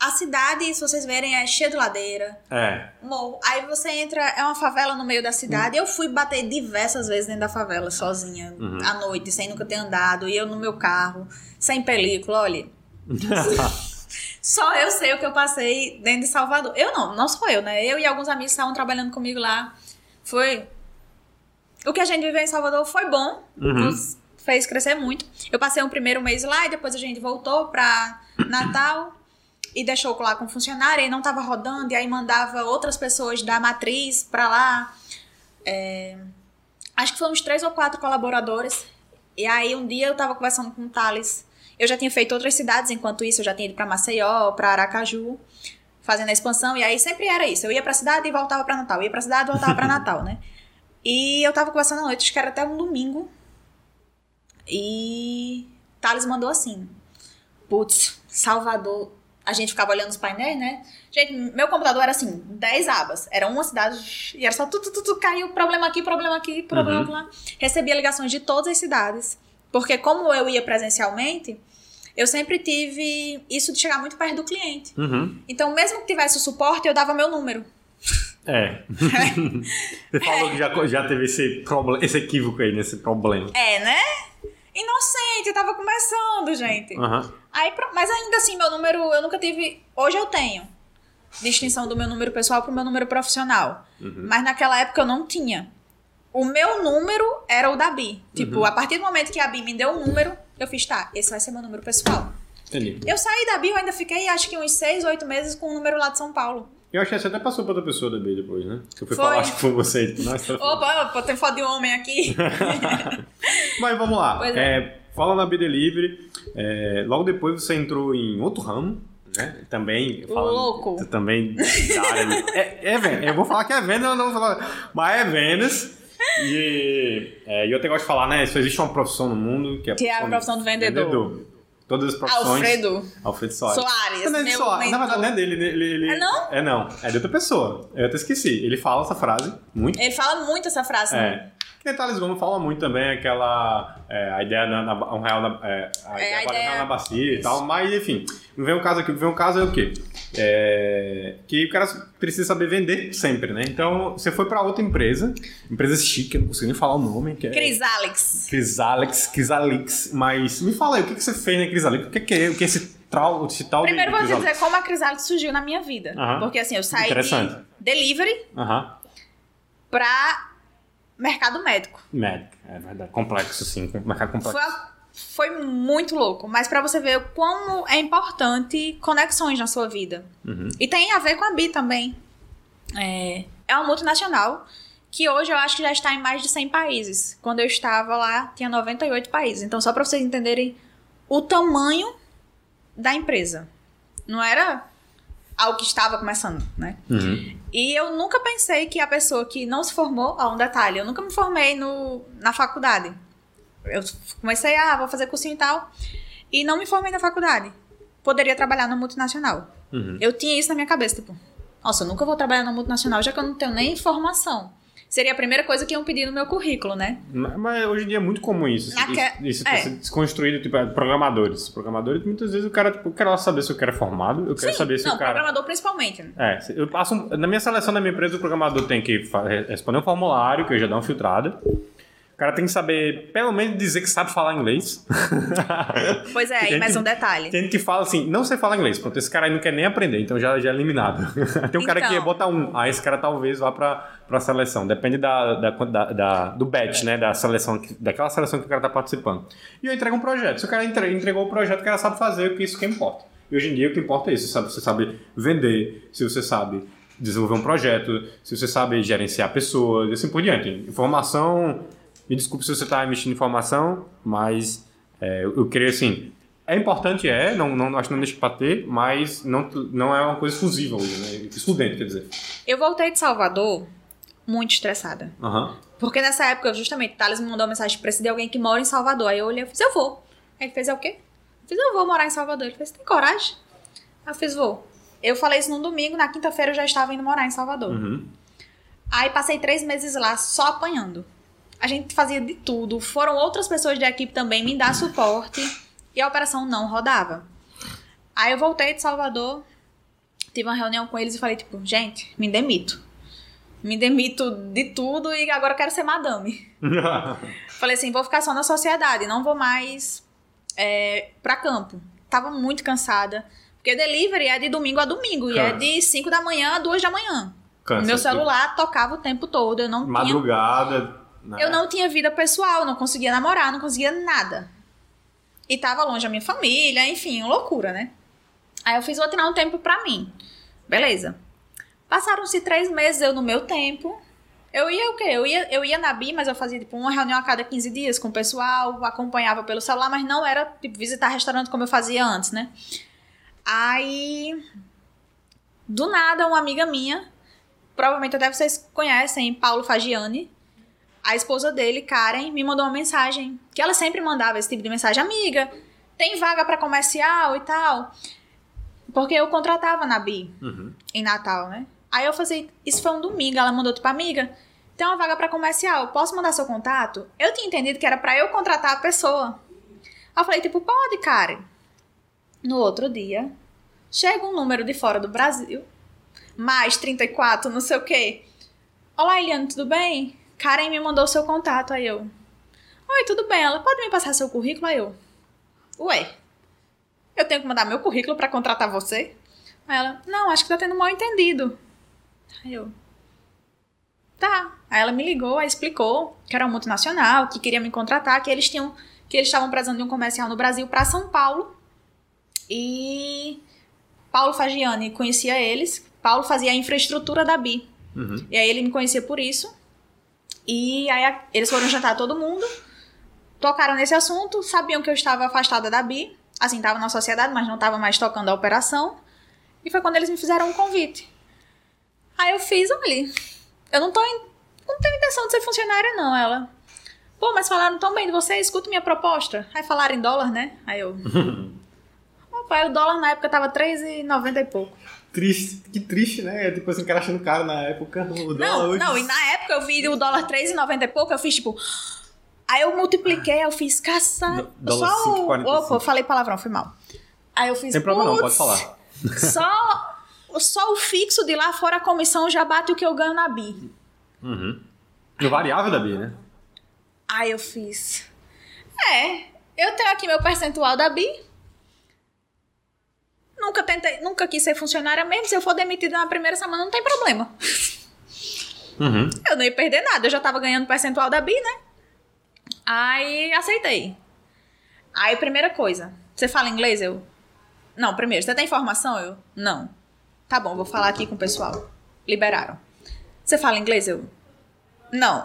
A cidade, se vocês verem, é cheia de ladeira, É. morro. Aí você entra, é uma favela no meio da cidade. Eu fui bater diversas vezes dentro da favela, sozinha, Uhum. à noite, sem nunca ter andado. E eu no meu carro, sem película, olha. Só eu sei o que eu passei dentro de Salvador. Eu não, não sou eu, né? Eu e alguns amigos estavam trabalhando comigo lá. Foi. O que a gente viveu em Salvador foi bom, Uhum. nos fez crescer muito. Eu passei um primeiro mês lá e depois a gente voltou pra Natal e deixou lá com funcionário e não tava rodando, e aí mandava outras pessoas da matriz pra lá. É, Acho que foram uns três ou quatro colaboradores. E aí um dia eu tava conversando com o Thales. Eu já tinha feito outras cidades, enquanto isso eu já tinha ido pra Maceió, pra Aracaju, fazendo a expansão. E aí sempre era isso. Eu ia pra cidade e voltava pra Natal. Ia pra cidade e voltava pra Natal, né? E eu tava conversando à noite, acho que era até um domingo. E Thales mandou assim: Putz, Salvador. A gente ficava olhando os painéis, né? Gente, meu computador era assim, 10 abas. Era uma cidade e era só tudo, tudo, tudo caiu, problema aqui, problema aqui, problema Uhum. lá. Recebia ligações de todas as cidades. Porque como eu ia presencialmente, eu sempre tive isso de chegar muito perto do cliente. Uhum. Então, mesmo que tivesse o suporte, eu dava meu número. É. Você falou que já, já teve esse, problema, esse equívoco aí, nesse problema. É, né? Inocente, eu tava começando, gente. Aham. Aí, mas ainda assim, meu número, eu nunca tive. Hoje eu tenho distinção do meu número pessoal pro meu número profissional. Mas naquela época eu não tinha. O meu número era o da Bi. Tipo, a partir do momento que a Bi me deu um número, eu fiz, tá, esse vai ser meu número pessoal. Entendi. Eu saí da Bi, eu ainda fiquei acho que uns seis, oito meses com o número lá de São Paulo. Eu acho que você até passou pra outra pessoa da B depois, né? Que eu fui Foi. falar acho que foi você. Tipo, nossa, Opa, opa, tem foto de homem aqui. Mas vamos lá. Pois É, fala na B Delivery. é, logo depois você entrou em outro ramo, né? Também. falando- Louco. Também é, é. Eu vou falar que é eu não vou falar. Mas é vendas. E, é, eu até gosto de falar, né? Só existe uma profissão no mundo que é Que é a profissão do vendedor. Todas as profissões. Alfredo Alfredo Soares. Soares, Não é Soares. Na verdade, não é dele. Ele, ele- É não? É não. É de outra pessoa. Eu até esqueci. Ele fala essa frase muito. Ele fala muito essa frase. né? Que Thales Gomes fala muito também aquela. é, a ideia na, na, um real na, é, a É, ideia a ideia- na bacia e tal. Mas, enfim. Não vem um caso aqui. Vem um caso é o quê? É, que o cara precisa saber vender sempre, né? Então, você foi pra outra empresa. Empresa chique, eu não consigo nem falar o nome. Que é Cris Alex. Crisalix. Mas me fala aí, o que, que você fez na Crisalix? O que, que é? O que é esse tal, esse tal Primeiro vou te Crisalix? dizer como a Crisalex surgiu na minha vida. Aham. Porque assim, eu saí de delivery Aham. pra mercado médico. Médico. É verdade. Complexo, sim. Mercado complexo. Foi, foi muito louco. Mas pra você ver como é importante conexões na sua vida. Uhum. E tem a ver com a Bi também. É, é uma multinacional que hoje eu acho que já está em mais de 100 países. Quando eu estava lá, tinha 98 países. Então, só para vocês entenderem o tamanho da empresa. Não era algo que estava começando, né? Uhum. E eu nunca pensei que a pessoa que não se formou, ó, um detalhe, eu nunca me formei no, na faculdade. eu comecei, ah, vou fazer cursinho e tal. E não me formei na faculdade. Poderia trabalhar no multinacional. Uhum. Eu tinha isso na minha cabeça, tipo, nossa, eu nunca vou trabalhar na multinacional já que eu não tenho nem formação. Seria a primeira coisa que iam pedir no meu currículo, né? Mas hoje em dia é muito comum isso. Isso, Aque- isso, isso é. ser desconstruído, tipo, é, programadores. Programadores, muitas vezes o cara, tipo, eu quero saber se o cara é formado, eu quero saber se não, o cara. programador principalmente. É, se- eu passo na minha seleção da minha empresa, o programador tem que responder um formulário, que eu já dou uma filtrada. O cara tem que saber, pelo menos, dizer que sabe falar inglês. Pois é, aí mais que- um detalhe. Tem gente que fala assim, não sei falar inglês. Pronto, esse cara aí não quer nem aprender, então já, já é eliminado. tem um cara que Então. bota um, aí esse cara talvez vá pra, pra seleção. Depende da, da, da, da- do batch, né? Da seleção, que- daquela seleção que o cara tá participando. E eu entrego um projeto. Se o cara entre- entregou o projeto, o cara sabe fazer, porque isso que importa. E hoje em dia o que importa é isso. Sabe, você sabe vender, se você sabe desenvolver um projeto, se você sabe gerenciar pessoas, e assim por diante. Informação. Me desculpe se você está emitindo informação, mas é, eu, eu creio assim. É importante, é, não, não, acho que não deixa pra ter, mas não, não é uma coisa exclusiva hoje, né? Excludente, quer dizer. Eu voltei de Salvador muito estressada. Aham. Porque nessa época, justamente, Thales me mandou uma mensagem, precisa de alguém que mora em Salvador. Aí eu olhei e fiz, eu vou. Aí ele fez, é o quê? Eu fiz, eu vou morar em Salvador. Ele fez, tem coragem? Aí eu fiz, vou. Eu falei isso num domingo, na quinta-feira eu já estava indo morar em Salvador. Uhum. Aí passei três meses lá só apanhando. A gente fazia de tudo. Foram outras pessoas da equipe também me dar suporte. E a operação não rodava. Aí eu voltei de Salvador, tive uma reunião com eles e falei, tipo, gente, me demito. Me demito de tudo e agora eu quero ser madame. Falei assim, vou ficar só na sociedade, não vou mais é, pra campo. Tava muito cansada. Porque delivery é de domingo a domingo. E é Cansa. de 5 da manhã a 2 da manhã. Cansa, Meu celular tocava o tempo todo. Eu não tinha, Eu não tinha vida pessoal, não conseguia namorar, não conseguia nada. E tava longe da minha família, enfim, loucura, né? Aí eu fiz, vou tirar um tempo pra mim. Beleza. Passaram-se três meses eu no meu tempo. Eu ia o quê? Eu ia, eu ia na BI, mas eu fazia tipo uma reunião a cada 15 dias com o pessoal, acompanhava pelo celular, mas não era tipo visitar restaurante como eu fazia antes, né? Aí, do nada, uma amiga minha, provavelmente até vocês conhecem, Paulo Fagiani, a esposa dele, Karen, me mandou uma mensagem, que ela sempre mandava esse tipo de mensagem, amiga, tem vaga pra comercial e tal. Porque eu contratava na BI Uhum. em Natal, né? Aí eu falei, isso foi um domingo, ela mandou tipo, amiga, tem uma vaga pra comercial, posso mandar seu contato? Eu tinha entendido que era pra eu contratar a pessoa. Aí eu falei, tipo, pode, Karen. No outro dia, chega um número de fora do Brasil, mais 34, não sei o quê. Olá, Eliane, tudo bem? Karen me mandou seu contato, aí eu. Oi, tudo bem, ela pode me passar seu currículo? Aí eu. Ué, eu tenho que mandar meu currículo pra contratar você? Aí ela, não, acho que tá tendo mal entendido. Aí eu, tá. Aí ela me ligou, aí explicou que era uma multinacional, que queria me contratar, que eles tinham, que eles estavam precisando de um comercial no Brasil pra São Paulo. E Paulo Fagiani conhecia eles. Paulo fazia a infraestrutura da BI. Uhum. E aí ele me conhecia por isso. E aí eles foram jantar todo mundo, tocaram nesse assunto, sabiam que eu estava afastada da BI, assim, estava na sociedade, mas não estava mais tocando a operação. E foi quando eles me fizeram um convite. Aí eu fiz, olha, eu não tô em, não tenho intenção de ser funcionária não, ela. Pô, mas falaram tão bem de você, escuta minha proposta. Aí falaram em dólar, né? Aí eu... Opa, aí o dólar na época tava R$3,90 e pouco. Triste, que triste, né? Tipo assim, o cara achando caro na época. O dólar Não, hoje- não, e na época eu vi o dólar 3,90 e pouco, eu fiz tipo. Aí eu multipliquei, eu fiz caça. Do- dólar Só o. 5,45. Opa, eu falei palavrão, foi mal. Aí eu fiz. Sem problema não, pode "Putz, falar. Só, só o fixo de lá fora a comissão já bate o que eu ganho na BI. Uhum. No variável da Bia, né? Aí eu fiz. É, eu tenho aqui meu percentual da BI. Nunca tentei, nunca quis ser funcionária mesmo. Se eu for demitida na primeira semana, não tem problema. Uhum. Eu não ia perder nada, eu já tava ganhando percentual da BI, né? Aí aceitei. Aí, primeira coisa, você fala inglês? Eu. Não, primeiro, você tem informação? Eu. Não. Tá bom, vou falar aqui com o pessoal. Liberaram. Você fala inglês? Eu. Não.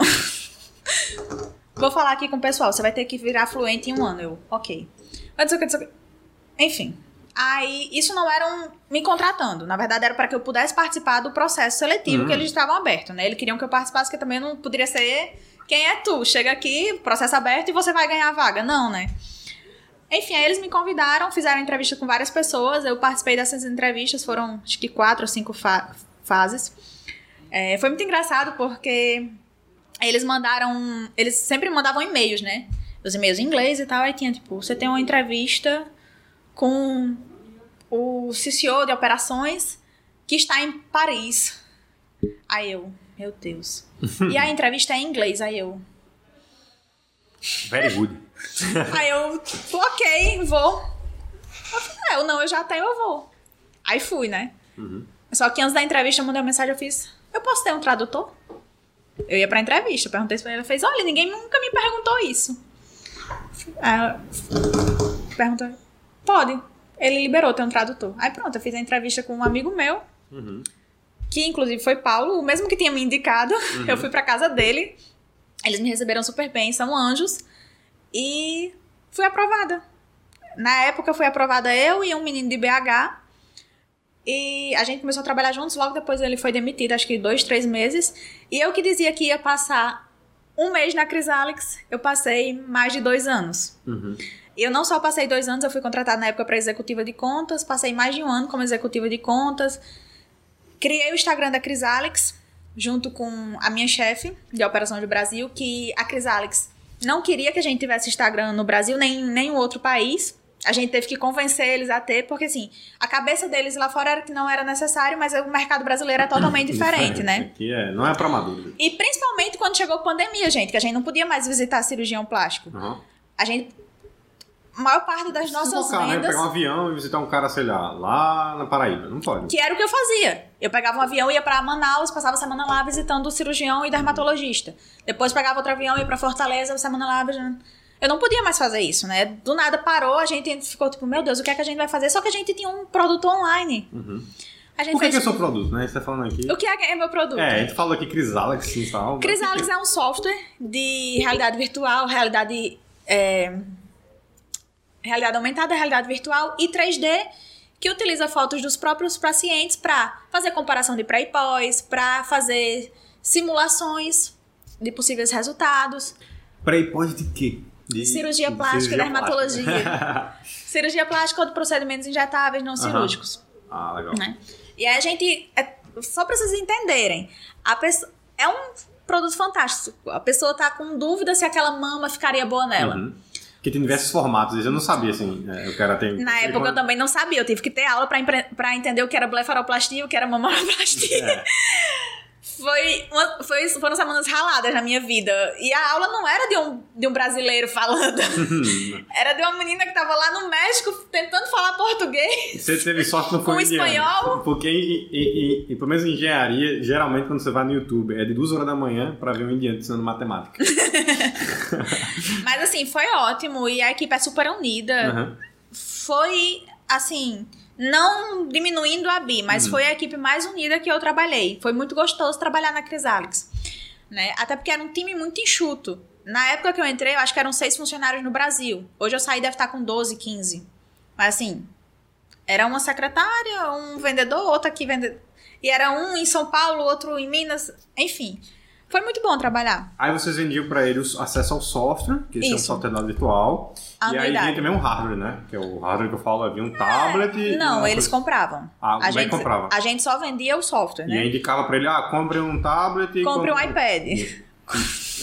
vou falar aqui com o pessoal, você vai ter que virar fluente em um ano. Eu. Ok. Mas que. Enfim. Aí, isso não era um, me contratando. Na verdade, era para que eu pudesse participar do processo seletivo Hum. que eles estavam abertos, né? Eles queriam que eu participasse, que também não poderia ser quem é tu? Chega aqui, processo aberto e você vai ganhar a vaga. Não, né? Enfim, aí eles me convidaram, fizeram entrevista com várias pessoas. Eu participei dessas entrevistas, foram acho que quatro ou cinco fa fases. É, foi muito engraçado porque eles mandaram. Eles sempre mandavam e-mails, né? Os e-mails em inglês e tal. Aí tinha, tipo, você tem uma entrevista com o CCO de operações que está em Paris. Aí eu, meu Deus. e a entrevista é em inglês, aí eu. Very good. aí eu, ok, vou. Eu, não, eu já tenho, eu vou. Aí fui, né? Uhum. Só que antes da entrevista eu mandei uma mensagem, eu fiz, eu posso ter um tradutor? Eu ia pra entrevista, perguntei isso pra ele, ele fez, olha, ninguém nunca me perguntou isso. Aí perguntou, pode. Ele liberou ter um tradutor. Aí pronto, eu fiz a entrevista com um amigo meu, uhum. que inclusive foi Paulo, o mesmo que tinha me indicado. Uhum. Eu fui pra casa dele, eles me receberam super bem, são anjos, e fui aprovada. Na época fui aprovada eu e um menino de BH, e a gente começou a trabalhar juntos, logo depois ele foi demitido, acho que dois, três meses. E eu que dizia que ia passar um mês na Crisalex, eu passei mais de dois anos. Uhum. Eu não só passei dois anos, eu fui contratada na época para executiva de contas, passei mais de um ano como executiva de contas. Criei o Instagram da Crisalex, junto com a minha chefe de operação do Brasil, que a Crisalex não queria que a gente tivesse Instagram no Brasil, nem em nenhum outro país a gente teve que convencer eles a ter, porque assim, a cabeça deles lá fora era que não era necessário, mas o mercado brasileiro é totalmente diferente, diferente, né? Aqui é, não é pra maduro. E principalmente quando chegou a pandemia, gente, que a gente não podia mais visitar cirurgião plástico. Uhum. A gente a maior parte das nossas colocar, vendas... Né? Pegar um avião e visitar um cara, sei lá, lá na Paraíba. Não pode. Que era o que eu fazia. Eu pegava um avião, ia para Manaus, passava a semana lá visitando o cirurgião e dermatologista. Depois pegava outro avião, ia para Fortaleza, semana lá visitando eu não podia mais fazer isso, né? Do nada parou, a gente ficou tipo, meu Deus, o que é que a gente vai fazer? Só que a gente tinha um produto online. Uhum. A gente o que, fez... que é seu produto, né? Você tá falando aqui. O que é, é meu produto? É, a gente falou aqui Crisalex e tal. Crisalex é um software de realidade virtual, realidade. É... Realidade aumentada, realidade virtual e 3D que utiliza fotos dos próprios pacientes para fazer comparação de pré e pós, para fazer simulações de possíveis resultados. Pré e pós de quê? De, cirurgia plástica, cirurgia dermatologia. Plástica. cirurgia plástica ou de procedimentos injetáveis não cirúrgicos. Ah, legal. Né? E aí a gente. É, só para vocês entenderem, a pessoa, é um produto fantástico. A pessoa tá com dúvida se aquela mama ficaria boa nela. Uhum. Que tem diversos formatos, eu não sabia, assim, é, o cara tem... Na época eu também não sabia, eu tive que ter aula para entender o que era blefaroplastia, o que era mamoroplastia. É. foi, uma, foi foram semanas raladas na minha vida. E a aula não era de um, de um brasileiro falando. era de uma menina que tava lá no México tentando falar português. Você teve sorte no Com espanhol. Porque, em, em, em, pelo menos em engenharia, geralmente quando você vai no YouTube, é de duas horas da manhã pra ver um indiano ensinando matemática. Mas assim, foi ótimo. E a equipe é super unida. Uhum. Foi, assim não diminuindo a Bi, mas uhum. foi a equipe mais unida que eu trabalhei. Foi muito gostoso trabalhar na Crisalex. Né? Até porque era um time muito enxuto. Na época que eu entrei, eu acho que eram seis funcionários no Brasil. Hoje eu saí, deve estar com 12, 15. Mas assim, era uma secretária, um vendedor, outro aqui vendedor. E era um em São Paulo, outro em Minas. Enfim, foi muito bom trabalhar. Aí vocês vendiam para eles acesso ao software, que esse é um software virtual. e aí vinha também um hardware, né? Que é o hardware que eu falo, havia um é, tablet. Não, eles coisa... compravam. Ah, a gente comprava. A gente só vendia o software, né? E aí indicava para ele, ah, compre um tablet. Compre um iPad.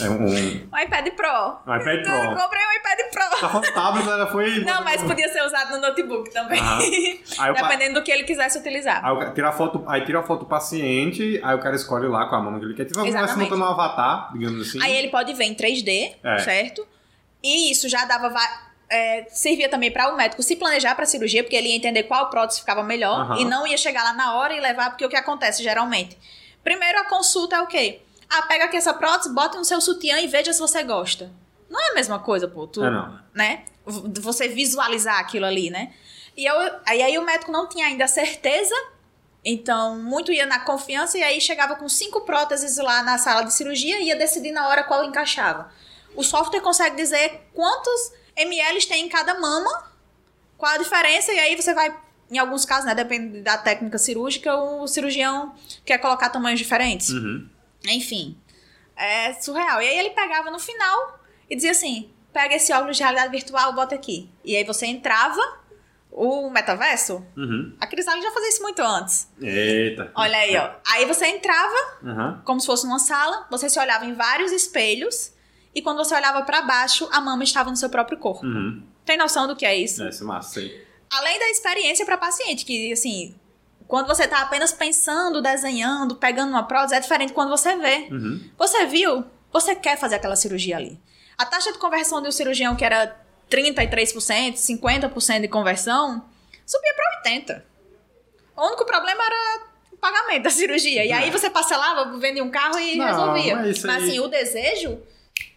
É um... um iPad Pro. Um iPad Pro. Eu comprei um iPad Pro. Tá o tablet ela foi... Não, mas podia ser usado no notebook também. Dependendo do que ele quisesse utilizar. Aí, tira a foto, aí tira a foto do paciente, aí o cara escolhe lá com a mão que ele quer. Tipo, Exatamente. vai montando um avatar, digamos assim. Aí ele pode ver em 3D, é. certo? E isso já dava... É, servia também para o médico se planejar para a cirurgia, porque ele ia entender qual prótese ficava melhor uhum. e não ia chegar lá na hora e levar, porque o que acontece geralmente? Primeiro, a consulta é o quê? Ah, pega aqui essa prótese, bota no seu sutiã e veja se você gosta. Não é a mesma coisa, pô. Tu, é não. Né? Você visualizar aquilo ali, né? E eu, aí, aí o médico não tinha ainda certeza, então muito ia na confiança e aí chegava com cinco próteses lá na sala de cirurgia e ia decidir na hora qual encaixava. O software consegue dizer quantos ml tem em cada mama, qual a diferença, e aí você vai, em alguns casos, né, depende da técnica cirúrgica, o cirurgião quer colocar tamanhos diferentes. Uhum. Enfim. É surreal. E aí ele pegava no final e dizia assim: pega esse óculos de realidade virtual, bota aqui. E aí você entrava o metaverso. Uhum. A Cristal já fazia isso muito antes. Eita. Olha aí, ó. Aí você entrava Uhum. como se fosse numa sala, você se olhava em vários espelhos e quando você olhava pra baixo, a mama estava no seu próprio corpo. Uhum. Tem noção do que é isso? Essa é massa aí. Além da experiência para paciente, que assim, quando você tá apenas pensando, desenhando, pegando uma prótese, é diferente quando você vê. Uhum. Você viu? Você quer fazer aquela cirurgia ali. A taxa de conversão de um cirurgião que era 33%, 50% de conversão, subia para 80%. O único problema era o pagamento da cirurgia. E aí você parcelava, vendia um carro e Não, resolvia. mas Mas, assim, o desejo,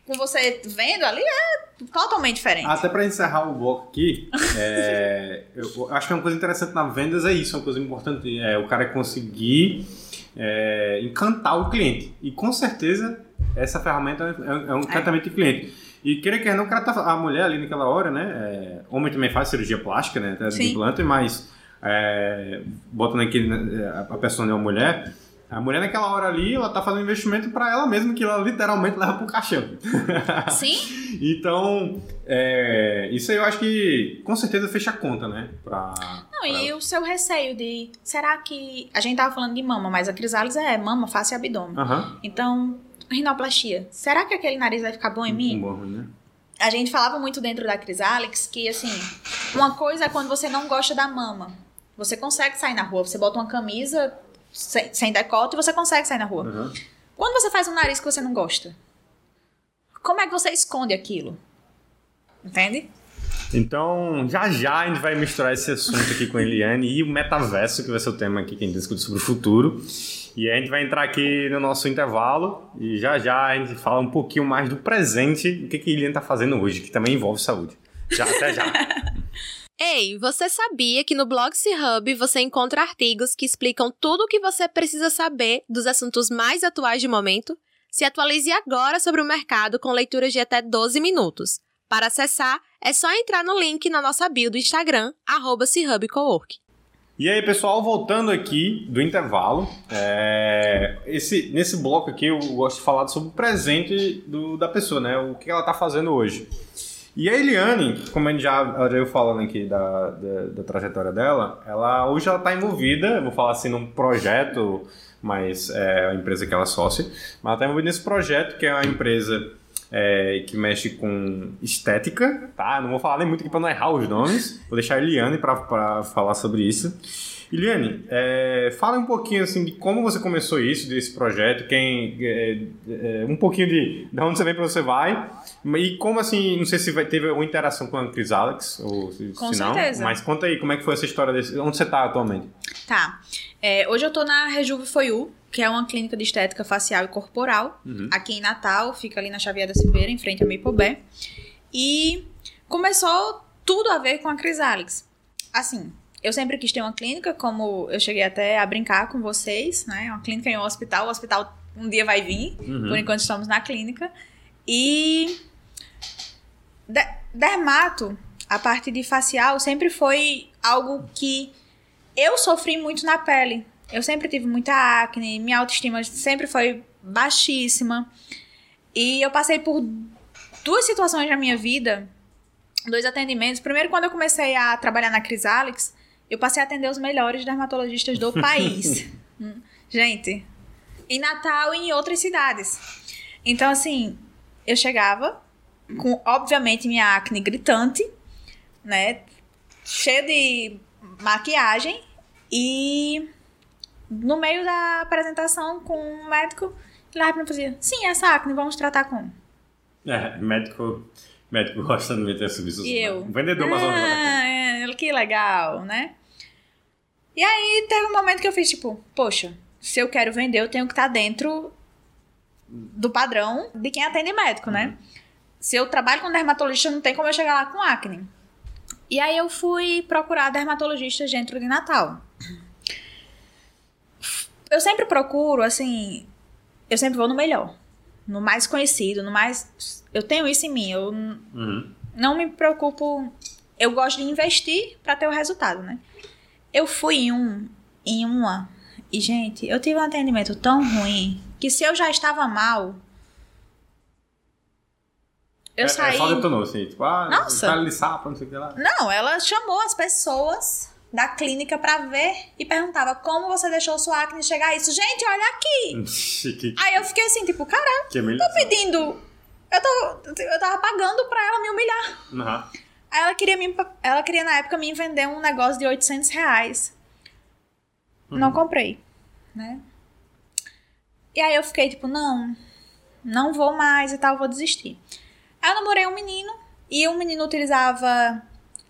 com você vendo ali, é totalmente diferente. Até pra encerrar o bloco aqui, é, eu acho que uma coisa interessante na vendas é isso, uma coisa importante é o cara conseguir é, encantar o cliente. E com certeza essa ferramenta é, é um encantamento de cliente. E queira que não, o cara tá, a mulher ali naquela hora, né? é, homem também faz cirurgia plástica, né? Até de implante, mas é, botando aqui né, a pessoa é uma mulher. A mulher naquela hora ali, ela tá fazendo um investimento pra ela mesma, que ela literalmente leva pro caixão. Sim? Então, é, isso aí eu acho que com certeza fecha a conta, né? Pra, Não, pra- e o seu receio de. Será que. A gente tava falando de mama, mas a crisálise é mama, face e abdômen. Aham. Então, rinoplastia. Será que aquele nariz vai ficar bom em mim? Bom, né? A gente falava muito dentro da Crisálix que, assim, uma coisa é quando você não gosta da mama. Você consegue sair na rua, você bota uma camisa sem, sem decote e você consegue sair na rua. Aham. Quando você faz um nariz que você não gosta, como é que você esconde aquilo? Entende? Então, já já a gente vai misturar esse assunto aqui com a Eliane e o metaverso, que vai ser o tema aqui que a gente discute sobre o futuro. E a gente vai entrar aqui no nosso intervalo e já já a gente fala um pouquinho mais do presente, o que, que a Eliane tá fazendo hoje, que também envolve saúde. Já, até já. Ei, você sabia que no Blogsy Hub você encontra artigos que explicam tudo o que você precisa saber dos assuntos mais atuais de momento? Se atualize agora sobre o mercado com leituras de até 12 minutos. Para acessar, é só entrar no link na nossa bio do Instagram, arroba. E aí, pessoal, voltando aqui do intervalo, é, esse, nesse bloco aqui eu gosto de falar sobre o presente do- da pessoa, né? O que ela tá fazendo hoje. E a Eliane, como a gente já eu falando aqui da, da, da trajetória dela, ela hoje ela está envolvida, vou falar assim, num projeto, mas é a empresa que ela é sócia, mas ela está envolvida nesse projeto que é uma empresa é, que mexe com estética, tá? Não vou falar nem muito aqui para não errar os nomes, vou deixar a Eliane para falar sobre isso. Eliane, é, fala um pouquinho assim de como você começou isso, desse projeto, quem, é, é, um pouquinho de, de onde você vem para você vai, e como assim, não sei se vai, teve alguma interação com a Cris Alex, ou se, Com se não, certeza. mas conta aí como é que foi essa história desse, onde você está atualmente. Tá. É, hoje eu tô na Rejuve For You, que é uma clínica de estética facial e corporal, Uhum. aqui em Natal, fica ali na Xavier da Silveira, em frente a Maple E começou tudo a ver com a Crisálix. Assim, eu sempre quis ter uma clínica, como eu cheguei até a brincar com vocês, né? Uma clínica em um hospital, o hospital um dia vai vir, Uhum. por enquanto estamos na clínica. E de- dermato, a parte de facial, sempre foi algo que eu sofri muito na pele. Eu sempre tive muita acne, minha autoestima sempre foi baixíssima. E eu passei por duas situações na minha vida, dois atendimentos. Primeiro, quando eu comecei a trabalhar na Crisálix, eu passei a atender os melhores dermatologistas do país. Hum, Gente, em Natal e em outras cidades. Então, assim, eu chegava com, obviamente, minha acne gritante, né? Cheia de maquiagem e no meio da apresentação com o médico, ele lá fazia, sim, essa acne, vamos tratar com. É, médico, médico gosta de meter serviços. E eu? Um vendedor, menos. Ah, é, que legal, né? E aí teve um momento que eu fiz tipo, poxa, se eu quero vender, eu tenho que estar dentro do padrão de quem atende médico, né? Se eu trabalho com dermatologista, não tem como eu chegar lá com acne. E aí eu fui procurar dermatologistas dentro de Natal. Eu sempre procuro, assim, eu sempre vou no melhor, no mais conhecido, no mais. Eu tenho isso em mim, eu Uhum. não me preocupo. Eu gosto de investir pra ter o resultado, né? Eu fui em um, em uma, e gente, eu tive um atendimento tão ruim que se eu já estava mal, Eu é, saí. É só detonou, assim, tipo, ah, Nossa. de sapo, não sei o que lá. Não, ela chamou as pessoas da clínica pra ver e perguntava como você deixou sua acne chegar a isso. Gente, olha aqui. Aí eu fiquei assim, tipo, melhor. tô pedindo. Eu, tô, eu tava pagando pra ela me humilhar. Aham. Aí ela queria, me, ela queria na época me vender um negócio de 800 reais. Não comprei, né? E aí eu fiquei tipo, não, não vou mais e tal, vou desistir. Aí eu namorei um menino e o menino utilizava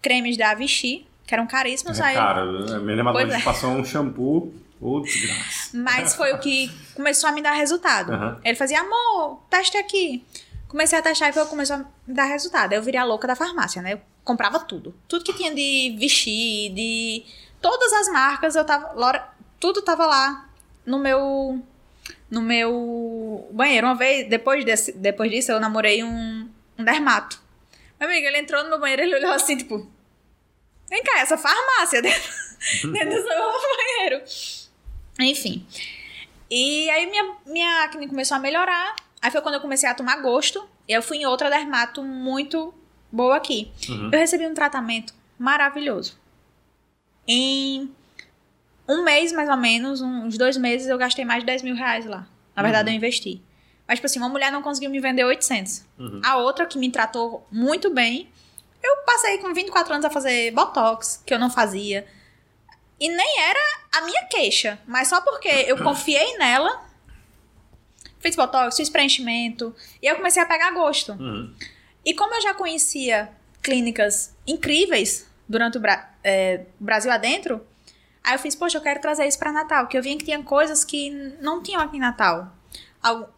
cremes da Vichy, que eram caríssimos. É, aí cara, a minha namorada Pois é. passou um shampoo, ô desgraça. Mas foi o que começou a me dar resultado. Aham. Ele fazia, amor, teste aqui. Comecei a testar e foi o que começou a me dar resultado. Aí eu virei a louca da farmácia, né? Eu comprava tudo. Tudo que tinha de Vichy, de todas as marcas, eu tava. Lora, tudo tava lá no meu. No meu banheiro. Uma vez, depois, desse, depois disso, eu namorei um, um dermato. Meu amigo, ele entrou no meu banheiro ele olhou assim, tipo. Vem cá, essa farmácia dentro, dentro do seu banheiro. Enfim. E aí minha, minha acne começou a melhorar. Aí foi quando eu comecei a tomar gosto. Eu fui em outra dermato muito boa aqui. Uhum. Eu recebi um tratamento maravilhoso. Em um mês, mais ou menos, uns dois meses, eu gastei mais de 10 mil reais lá. Na verdade, eu investi. Mas, tipo assim, uma mulher não conseguiu me vender 800. Uhum. A outra, que me tratou muito bem, eu passei com 24 anos a fazer botox, que eu não fazia. E nem era a minha queixa, mas só porque eu confiei nela, fiz botox, fiz preenchimento, e eu comecei a pegar gosto. Uhum. E como eu já conhecia clínicas incríveis durante o Bra- é, Brasil adentro, aí eu fiz, poxa, eu quero trazer isso pra Natal, que eu via que tinha coisas que não tinham aqui em Natal. Algo-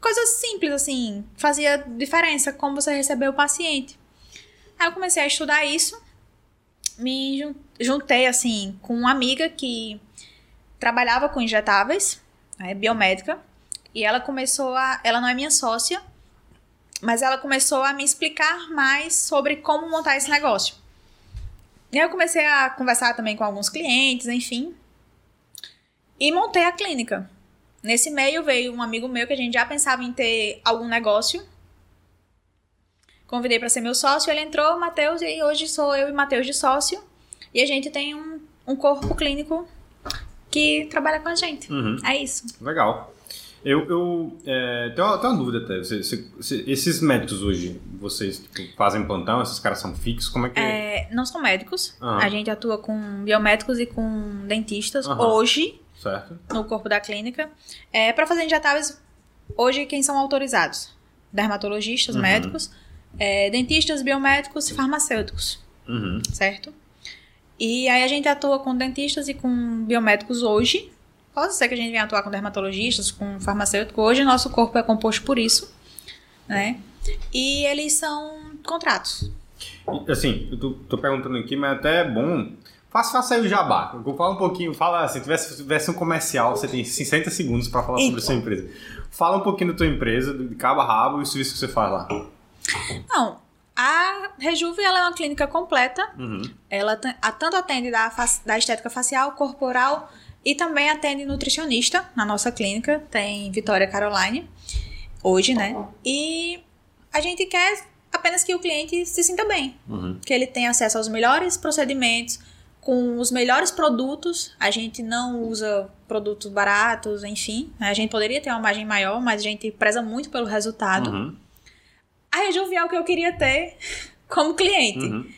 coisas simples, assim, fazia diferença como você recebeu o paciente. Aí eu comecei a estudar isso, me jun- juntei, assim, com uma amiga que trabalhava com injetáveis, né, biomédica, e ela começou a... Ela não é minha sócia, mas ela começou a me explicar mais sobre como montar esse negócio. E aí eu comecei a conversar também com alguns clientes, enfim. E montei a clínica. Nesse meio veio um amigo meu que a gente já pensava em ter algum negócio. Convidei para ser meu sócio, ele entrou, Matheus, e hoje sou eu e Matheus de sócio. E a gente tem um, um corpo clínico que trabalha com a gente. Uhum. É isso. Legal. Eu, eu é, tenho, uma, tenho uma dúvida até. Você- você- esses médicos hoje, vocês tipo, fazem plantão, esses caras são fixos, como é que É, não são médicos. Aham. A gente atua com biomédicos e com dentistas Aham. hoje Certo? no corpo da clínica. É, para fazer injetáveis, hoje quem são autorizados? Dermatologistas, Uhum. médicos, é, dentistas, biomédicos e farmacêuticos, Uhum. certo? E aí a gente atua com dentistas e com biomédicos hoje. Pode ser que a gente venha atuar com dermatologistas, com farmacêutico. Hoje nosso corpo é composto por isso, né? E eles são contratos. Assim, eu tô, tô perguntando aqui, mas até é bom. Faça, faça aí o jabá. Eu vou falar um pouquinho. Fala assim, tivesse, tivesse um comercial, você tem 60 segundos para falar sobre a sua empresa. Fala um pouquinho da tua empresa, de cabo a rabo e o serviço que você faz lá. Não, a Rejuve ela é uma clínica completa. Uhum. Ela tanto atende da, da estética facial, corporal e também atende nutricionista na nossa clínica. Tem Vitória Caroline, hoje, né? E a gente quer apenas que o cliente se sinta bem. Uhum. Que ele tenha acesso aos melhores procedimentos, com os melhores produtos. A gente não usa produtos baratos, enfim. A gente poderia ter uma margem maior, mas a gente preza muito pelo resultado. Uhum. A Rejuve é o que eu queria ter como cliente. Uhum.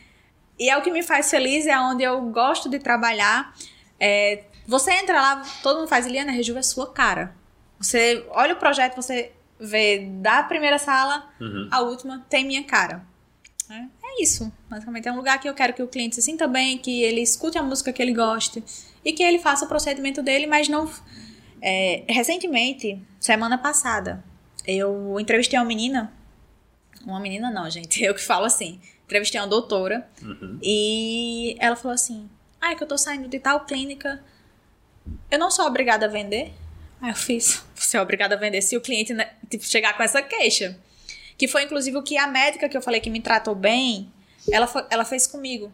E é o que me faz feliz, é onde eu gosto de trabalhar. É, você entra lá, todo mundo faz, Eliana, a Rejuve é sua cara. Você olha o projeto, você vê da primeira sala Uhum. à última, tem minha cara. É, é isso, basicamente. É um lugar que eu quero que o cliente se sinta bem, que ele escute a música que ele goste e que ele faça o procedimento dele, mas não. É, recentemente, semana passada, eu entrevistei uma menina. Uma menina não, gente, eu que falo assim. Entrevistei uma doutora Uhum. e ela falou assim: Ah, é que eu tô saindo de tal clínica. Eu não sou obrigada a vender. Aí eu fiz: Você é obrigada a vender se o cliente tipo, chegar com essa queixa. Que foi inclusive o que a médica que eu falei que me tratou bem, ela, fo- ela fez comigo.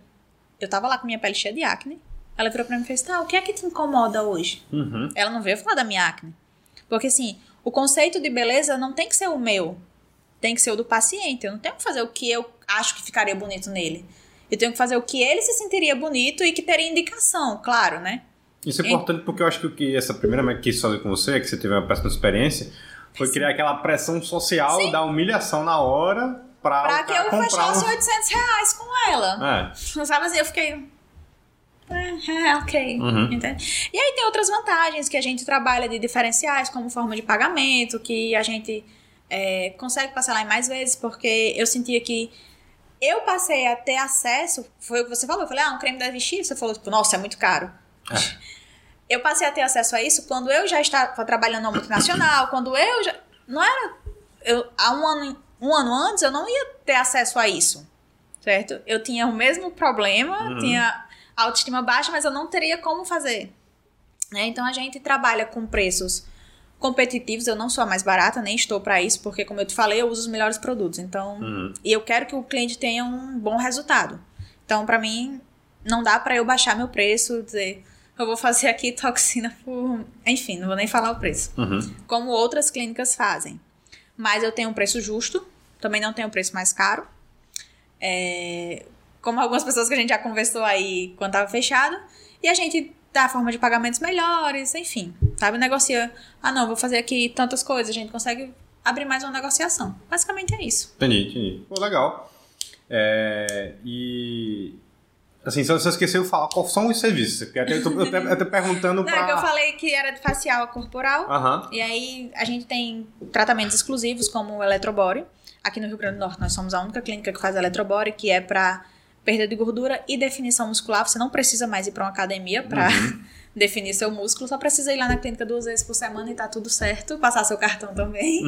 Eu tava lá com minha pele cheia de acne. Ela virou pra mim e fez: Tá, o que é que te incomoda hoje? Uhum. Ela não veio falar da minha acne. Porque assim, o conceito de beleza não tem que ser o meu. Tem que ser o do paciente. Eu não tenho que fazer o que eu acho que ficaria bonito nele. Eu tenho que fazer o que ele se sentiria bonito e que teria indicação, claro, né? Isso é importante porque eu acho que o que essa primeira que quis fazer com você, que você teve uma péssima experiência, foi Sim. criar aquela pressão social Sim. da humilhação na hora pra, pra que eu fechasse um... 800 reais com ela. É. Sabe assim, eu fiquei. É, é, ok. Uhum. E aí tem outras vantagens que a gente trabalha de diferenciais, como forma de pagamento, que a gente é, consegue parcelar em mais vezes, porque eu sentia que eu passei a ter acesso, foi o que você falou, eu falei, ah, um creme da Vichy, você falou, tipo, nossa, é muito caro. É. Eu passei a ter acesso a isso quando eu já estava trabalhando na multinacional, quando eu já. Não era. Eu, há um ano, um ano antes eu não ia ter acesso a isso. Certo? Eu tinha o mesmo problema, uhum. tinha autoestima baixa, mas eu não teria como fazer. Né? Então a gente trabalha com preços competitivos. Eu não sou a mais barata, nem estou para isso, porque, como eu te falei, eu uso os melhores produtos. Então, uhum. e eu quero que o cliente tenha um bom resultado. Então, para mim, não dá para eu baixar meu preço, dizer, eu vou fazer aqui toxina por. Enfim, não vou nem falar o preço. Uhum. Como outras clínicas fazem. Mas eu tenho um preço justo, também não tenho um preço mais caro. É, como algumas pessoas que a gente já conversou aí quando estava fechado. E a gente dá forma de pagamentos melhores, enfim. Sabe? Negocia. Ah, não, vou fazer aqui tantas coisas. A gente consegue abrir mais uma negociação. Basicamente é isso. Entendi, entendi. Pô, legal. É, e. Assim, você esqueceu de falar quais são os serviços. Porque até, eu tô, eu tô perguntando para. Não, é eu falei que era de facial a corporal. Uhum. E aí a gente tem tratamentos exclusivos como o Eletrobore. Aqui no Rio Grande do Norte nós somos a única clínica que faz Eletrobore, que é para perda de gordura e definição muscular. Você não precisa mais ir para uma academia para uhum. definir seu músculo, só precisa ir lá na clínica duas vezes por semana e tá tudo certo. Passar seu cartão também.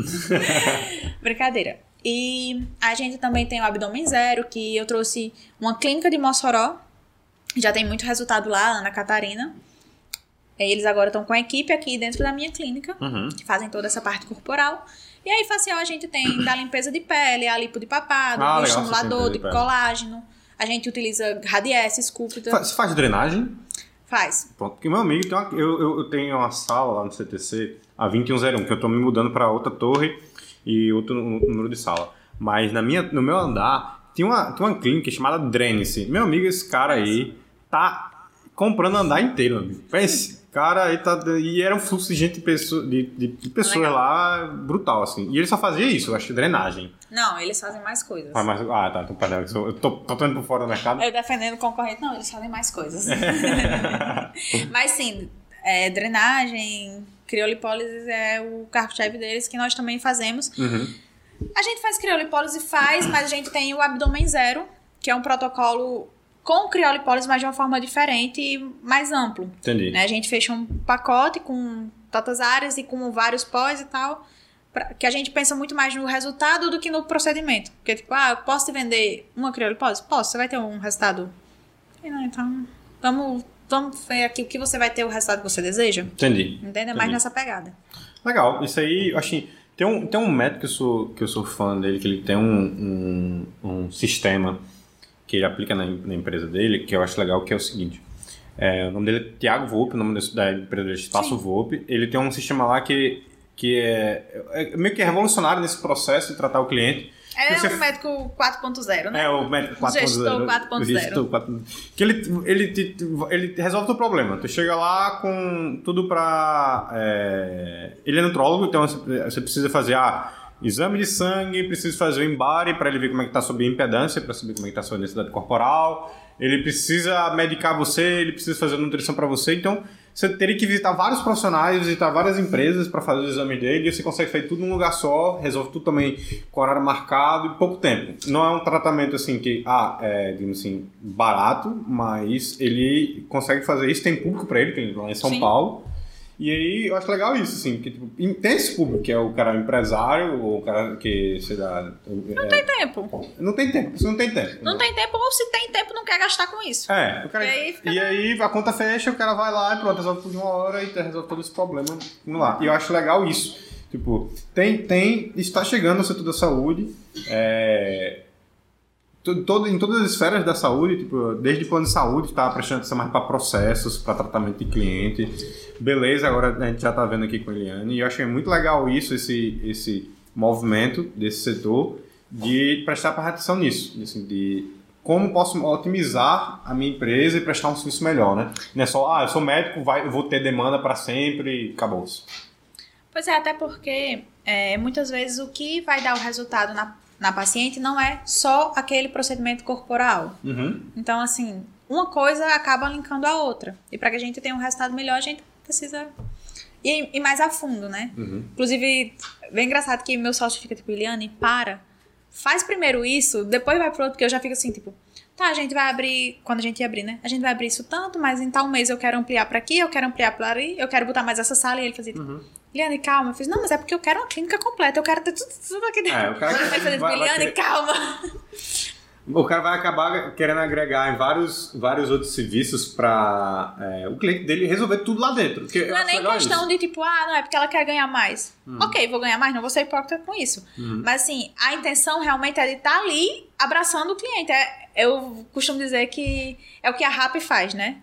Brincadeira. E a gente também tem o Abdômen Zero, que eu trouxe uma clínica de Mossoró. Já tem muito resultado lá, Ana Catarina. Eles agora estão com a equipe aqui dentro da minha clínica, uhum. que fazem toda essa parte corporal. E aí, facial, a gente tem da limpeza de pele, a lipo de papado, ah, estimulador de, de colágeno. A gente utiliza radiesse, esculpida. Você faz drenagem? Faz. Pronto, porque meu amigo, tem uma, eu, eu, eu, tenho uma sala lá no CTC, a 2101, que eu tô me mudando para outra torre e outro número de sala. Mas na minha, no meu andar, tinha uma, tinha uma clínica chamada Drenice. Meu amigo, esse cara aí tá comprando andar inteiro, amigo. Pense. Cara, aí tá, e era um fluxo de gente, de, de, de pessoas lá brutal, assim. E ele só fazia isso, eu acho, drenagem. Não, eles fazem mais coisas. Ah, mas, ah tá, então perdão, eu tô, tô, tô indo por fora do mercado. Eu defendendo o concorrente, não, eles fazem mais coisas. mas sim, é, drenagem, criolipólise é o carro-chefe deles, que nós também fazemos. Uhum. A gente faz criolipólise, faz, mas a gente tem o abdômen zero, que é um protocolo com criolipólise, mas de uma forma diferente e mais amplo. Entendi. Né? A gente fecha um pacote com tantas áreas e com vários pós e tal, pra, que a gente pensa muito mais no resultado do que no procedimento. Porque, tipo, ah, eu posso te vender uma criolipólise? Posso, você vai ter um resultado. Então, vamos, vamos ver aqui o que você vai ter o resultado que você deseja. Entendi. Entende? mais nessa pegada. Legal, isso aí, eu achei. Tem um, tem um método que eu sou, que eu sou fã dele, que ele tem um, um, um sistema que ele aplica na, na, empresa dele, que eu acho legal, que é o seguinte. É, o nome dele é Tiago Volpe, o nome da empresa dele é Espaço. Volpe. Ele tem um sistema lá que, que é, é meio que revolucionário nesse processo de tratar o cliente. É você... o médico 4.0, né? É o médico 4.0. Gestor 4.0. Que ele, ele, ele resolve o problema. Tu chega lá com tudo pra... É... Ele é nutrólogo, então você precisa fazer... Ah, exame de sangue, precisa fazer o embare para ele ver como é que está a sua impedância, para saber como é que está a sua densidade corporal. Ele precisa medicar você, ele precisa fazer nutrição para você. Então, você teria que visitar vários profissionais, visitar várias empresas para fazer o exame dele, e você consegue fazer tudo num lugar só, resolve tudo também com horário marcado e pouco tempo. Não é um tratamento assim que, ah, é, digamos assim, barato, mas ele consegue fazer isso, tem público para ele, que ele lá em São Sim. Paulo. E aí eu acho legal isso, assim, que tipo, tem esse público que é o cara empresário, ou o cara que, sei lá. Não é, tem tempo. Não tem tempo, você não tem tempo. Não, tem tempo, ou se tem tempo, não quer gastar com isso. É, o cara, e, aí, e aí a conta fecha, o cara vai lá e pronto, resolve tudo em uma hora e resolve todo esse problema lá. E eu acho legal isso. Tipo, tem, tem, está chegando o setor da saúde. É, todo, em todas as esferas da saúde, tipo, desde plano de saúde, está prestando atenção mais para processos, para tratamento de cliente. Beleza, agora a gente já está vendo aqui com a Eliane. E eu achei muito legal isso, esse, esse, movimento desse setor de prestar atenção nisso, assim, de como posso otimizar a minha empresa e prestar um serviço melhor, né? Não é só, ah, eu sou médico, vai, eu vou ter demanda para sempre acabou-se. Pois é, até porque é, muitas vezes o que vai dar o resultado na, na paciente não é só aquele procedimento corporal. Uhum. Então, assim, uma coisa acaba linkando a outra. E para que a gente tenha um resultado melhor, a gente precisa ir, ir mais a fundo, né? Uhum. Inclusive, bem engraçado que meu sócio fica tipo, Eliane, para. Faz primeiro isso, depois vai pro outro, porque eu já fico assim, tipo, tá, a gente vai abrir, quando a gente ia abrir, né? A gente vai abrir isso tanto, mas em tal mês eu quero ampliar para aqui, eu quero ampliar para ali, eu quero botar mais essa sala, e ele fazia, tipo, Uhum. Liane, calma. Eu fiz, não, mas é porque eu quero uma clínica completa, eu quero ter tudo, tudo aqui dentro. É, o cara tipo, vai- vai Liane, querer- calma. O cara vai acabar querendo agregar em vários, vários outros serviços para o cliente dele resolver tudo lá dentro. eu Não é acho nem questão isso. Hum. de tipo, ah, não, é porque ela quer ganhar mais. Ok, vou ganhar mais, não vou ser hipócrita com isso. Uhum. Mas assim, a intenção realmente é de estar ali abraçando o cliente. É, eu costumo dizer que é o que a RAP faz, né?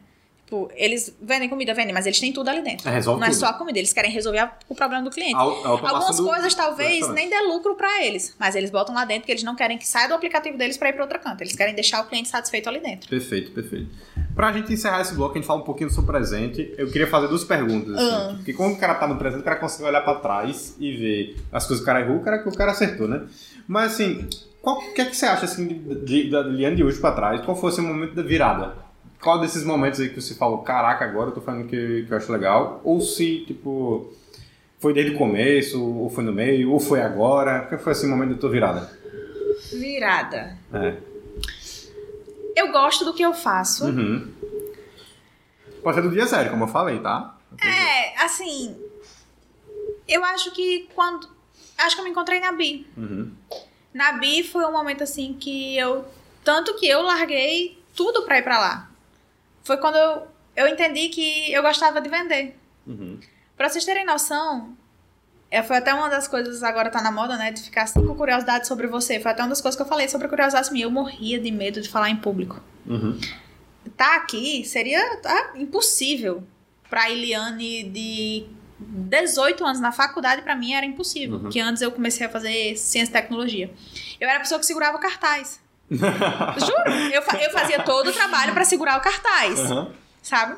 Tipo, eles vendem comida, vendem, mas eles têm tudo ali dentro. É, resolve não é tudo. só a comida, eles querem resolver a- o problema do cliente. A- a Algumas do- coisas talvez nem dê lucro pra eles, mas eles botam lá dentro porque eles não querem que saia do aplicativo deles pra ir pra outra canto. Eles querem deixar o cliente satisfeito ali dentro. Perfeito, perfeito. Pra gente encerrar esse bloco, a gente fala um pouquinho do seu presente. Eu queria fazer duas perguntas. assim. Ah. Porque quando o cara tá no presente, o cara consegue olhar pra trás e ver as coisas que o cara errou, o cara que o cara acertou, né? Mas assim, qual- o que é que você acha assim, de, de- da Liane de hoje pra trás? Qual foi o seu momento da virada? Qual desses momentos aí que você falou, caraca, agora eu tô falando que, que eu acho legal? Ou se, tipo, foi desde o começo, ou foi no meio, ou foi agora? Qual foi esse momento da tua virada? Virada. É. Eu gosto do que eu faço. Uhum. Pode ser do dia zero, como eu falei, tá? É, assim. Eu acho que quando. Acho que eu me encontrei na Bi. Uhum. Na Bi foi um momento assim que eu. Tanto que eu larguei tudo pra ir pra lá. Foi quando eu, eu entendi que eu gostava de vender. Uhum. Pra vocês terem noção, é, foi até uma das coisas, agora tá na moda, né? De ficar cinco curiosidades sobre você. Foi até uma das coisas que eu falei sobre curiosidades minhas. Eu morria de medo de falar em público. Uhum. Tá aqui seria tá, impossível. Pra Eliane de 18 anos na faculdade, pra mim era impossível. Uhum. Porque antes eu comecei a fazer ciência e tecnologia. Eu era a pessoa que segurava cartaz. Juro, eu, fa- eu fazia todo o trabalho pra segurar o cartaz Uhum. sabe?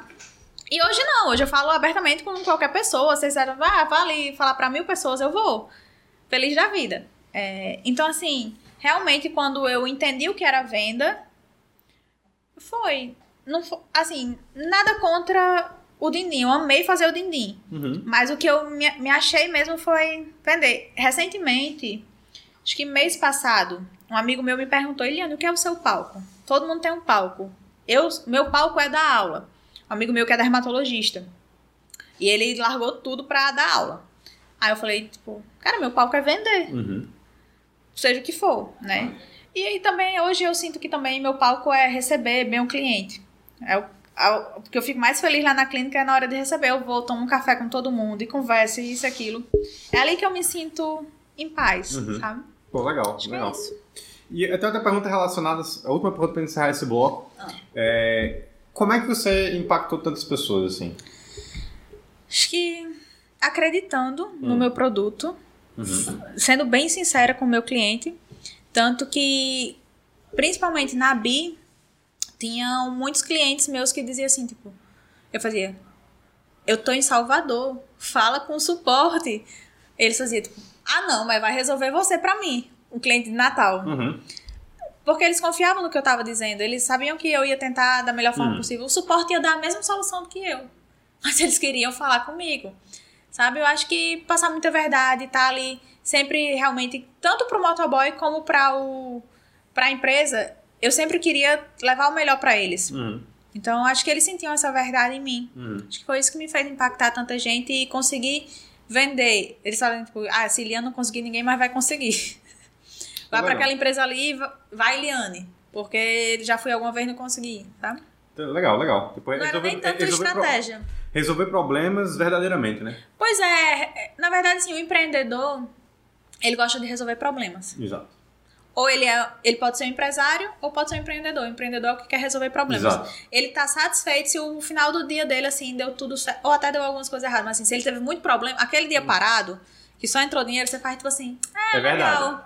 E hoje não, hoje eu falo abertamente com qualquer pessoa. Vocês disseram, ah, vá ali falar pra mil pessoas, eu vou. Feliz da vida. É, então, assim, realmente, quando eu entendi o que era venda, foi. Não fo- assim, nada contra o dindim. Eu amei fazer o dindim. Uhum. Mas o que eu me, me achei mesmo foi vender. Recentemente, acho que mês passado, um amigo meu me perguntou, Eliane, o que é o seu palco? Todo mundo tem um palco. Eu, meu palco é dar aula. Um amigo meu que é dermatologista. E ele largou tudo pra dar aula. Aí eu falei, tipo, cara, meu palco é vender, Uhum. seja o que for, né? E aí também, hoje eu sinto que também meu palco é receber bem o cliente. É o, a- o que eu fico mais feliz lá na clínica é na hora de receber. Eu vou, tomo um café com todo mundo e converso, e isso e aquilo. É ali que eu me sinto em paz, Uhum. sabe? Pô, legal, Acho que legal. é isso. E eu tenho outra pergunta relacionada, a última pergunta para encerrar esse bloco. Ah. É, como é que você impactou tantas pessoas assim? Acho que acreditando no Hum. meu produto, Uhum. sendo bem sincera com o meu cliente, tanto que, principalmente na Bi, tinham muitos clientes meus que diziam assim, tipo, eu fazia, eu tô em Salvador, fala com o suporte. Eles faziam, tipo, ah não, mas vai resolver você pra mim, um cliente de Natal. Uhum. Porque eles confiavam no que eu tava dizendo, eles sabiam que eu ia tentar da melhor forma Hum. possível. O suporte ia dar a mesma solução do que eu. Mas eles queriam falar comigo. Sabe? Eu acho que passar muita verdade, tá ali sempre realmente, tanto pro motoboy como para o pra empresa, eu sempre queria levar o melhor para eles. Uhum. Então, acho que eles sentiam essa verdade em mim. Uhum. Acho que foi isso que me fez impactar tanta gente e conseguir vender. Eles falam, tipo, ah, se Liane não conseguir, ninguém mais vai conseguir. Vai para Legal. aquela empresa ali, va- vai Liane. Porque já fui alguma vez e não consegui, tá? Então, Legal, legal. Depois, Não era resolver- nem tanto resolver pro- estratégia. resolver problemas verdadeiramente, né? Pois é, na verdade, assim, o empreendedor, ele gosta de resolver problemas. Exato. Ou ele, é, ele pode ser um empresário ou pode ser um empreendedor. O empreendedor é o que quer resolver problemas. Exato. Ele tá satisfeito se o final do dia dele, assim, deu tudo certo. Ou até deu algumas coisas erradas. Mas, assim, se ele teve muito problema, aquele dia parado, que só entrou dinheiro, você faz tipo assim, é, É verdade.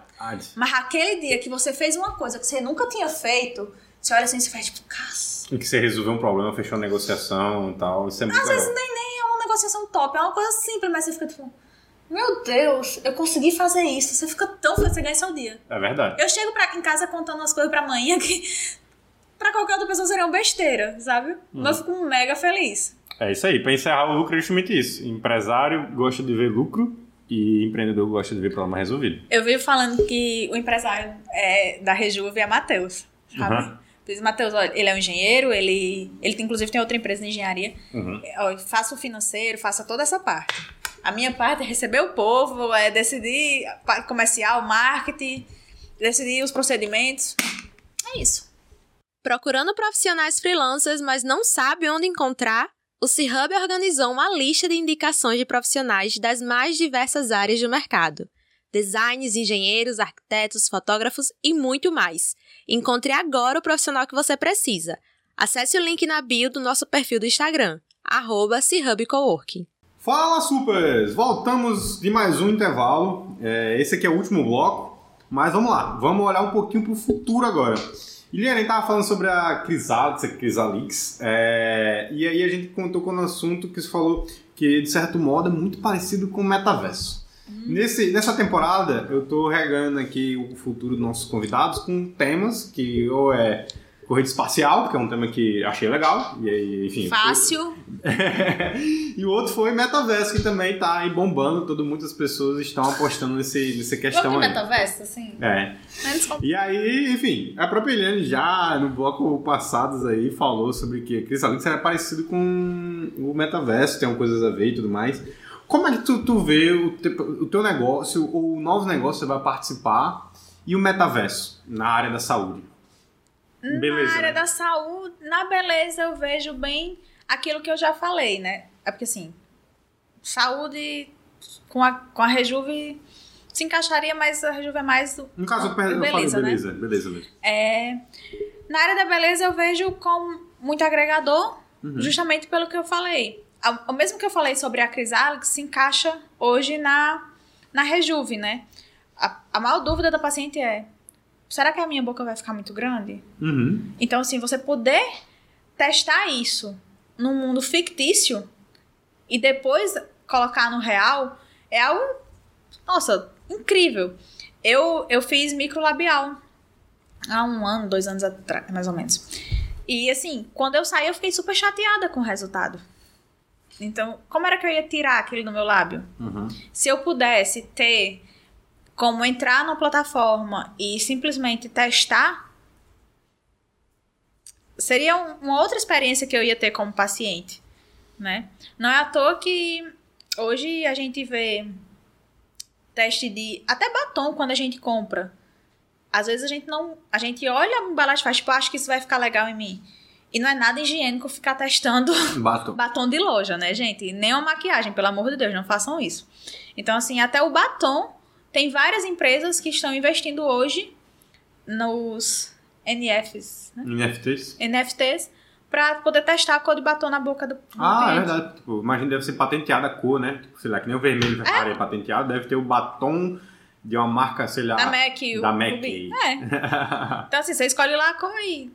Mas aquele dia que você fez uma coisa que você nunca tinha feito, você olha assim e faz tipo, caça. E que você resolveu um problema, fechou uma negociação e tal. Isso é muito Às legal. vezes nem, nem é uma negociação top, é uma coisa simples, mas você fica tipo, meu Deus, eu consegui fazer isso. Você fica tão feliz, você ganha seu dia. É verdade. Eu chego pra, em casa contando umas coisas pra mãe que pra qualquer outra pessoa seriam besteira, sabe? Mas eu fico mega feliz. É isso aí. Pra encerrar o lucro é justamente isso. Empresário gosta de ver lucro e empreendedor gosta de ver problema resolvido. Eu vivo falando que o empresário é, da Rejuve é Matheus, sabe? Uhum. Diz, Matheus, olha, ele é um engenheiro, ele, ele tem, inclusive tem outra empresa de engenharia. Uhum. Ó, faça o financeiro, faça toda essa parte. A minha parte é receber o povo, é decidir a parte comercial, marketing, decidir os procedimentos. É isso. Procurando profissionais freelancers, mas não sabe onde encontrar? O C-Hub organizou uma lista de indicações de profissionais das mais diversas áreas do mercado. Designers, engenheiros, arquitetos, fotógrafos e muito mais. Encontre agora o profissional que você precisa. Acesse o link na bio do nosso perfil do Instagram, arroba. Fala, supers! Voltamos de mais um intervalo. É, esse aqui é o último bloco. Mas vamos lá, vamos olhar um pouquinho pro futuro agora. Iliane, a gente tava falando sobre a Crisalix, a Crisalix, é, e aí a gente contou com um assunto que você falou que, de certo modo, é muito parecido com o metaverso. Nesse, nessa temporada, eu tô regando aqui o futuro dos nossos convidados com temas que ou é corrida espacial, que é um tema que achei legal, e aí, enfim... Fácil. e o outro foi metaverso, que também tá aí bombando, todo muitas pessoas estão apostando nesse, nessa questão Vamos aí. metaverso, assim? É. Menos E aí, enfim, a própria Eliane já no bloco passados aí falou sobre que Crisalix era parecido com o metaverso, tem coisas a ver e tudo mais. Como é que tu, tu vê o, te- o teu negócio, ou novos negócios que você vai participar, e o metaverso na área da saúde? Beleza, na área né? da saúde, na beleza eu vejo bem aquilo que eu já falei, né? É porque assim, saúde com a, com a Rejuve se encaixaria, mas a Rejuve é mais No caso, eu, beleza, falei né? beleza, beleza mesmo. É, na área da beleza eu vejo como muito agregador, Uhum. justamente pelo que eu falei. O mesmo que eu falei sobre a Crisalix se encaixa hoje na, na Rejuve, né? A, a maior dúvida da paciente é: será que a minha boca vai ficar muito grande? Uhum. Então, assim, você poder testar isso num mundo fictício e depois colocar no real é algo, nossa, incrível. Eu, eu fiz microlabial há um ano, dois anos atrás, mais ou menos. E, assim, quando eu saí, eu fiquei super chateada com o resultado. Então, como era que eu ia tirar aquele do meu lábio? Uhum. se eu pudesse ter como entrar na plataforma e simplesmente testar, seria um- uma outra experiência que eu ia ter como paciente, né? Não é à toa que hoje a gente vê teste de até batom quando a gente compra. Às vezes a gente não, a gente olha a embalagem e faz, tipo, acho que isso vai ficar legal em mim. E não é nada higiênico ficar testando Bato. batom de loja, né, gente? Nem uma maquiagem, pelo amor de Deus, não façam isso. Então, assim, até o batom, tem várias empresas que estão investindo hoje nos NFs, né? NFTs? NFTs, pra poder testar a cor de batom na boca do, do Ah, é cliente. verdade. Tipo, imagina, deve ser patenteada a cor, né? Tipo, sei lá, que nem o vermelho é. é patenteado, deve ter o batom de uma marca, sei lá. Da MAC. o Da MAC. Ruby. É. Então, assim, você escolhe lá a cor e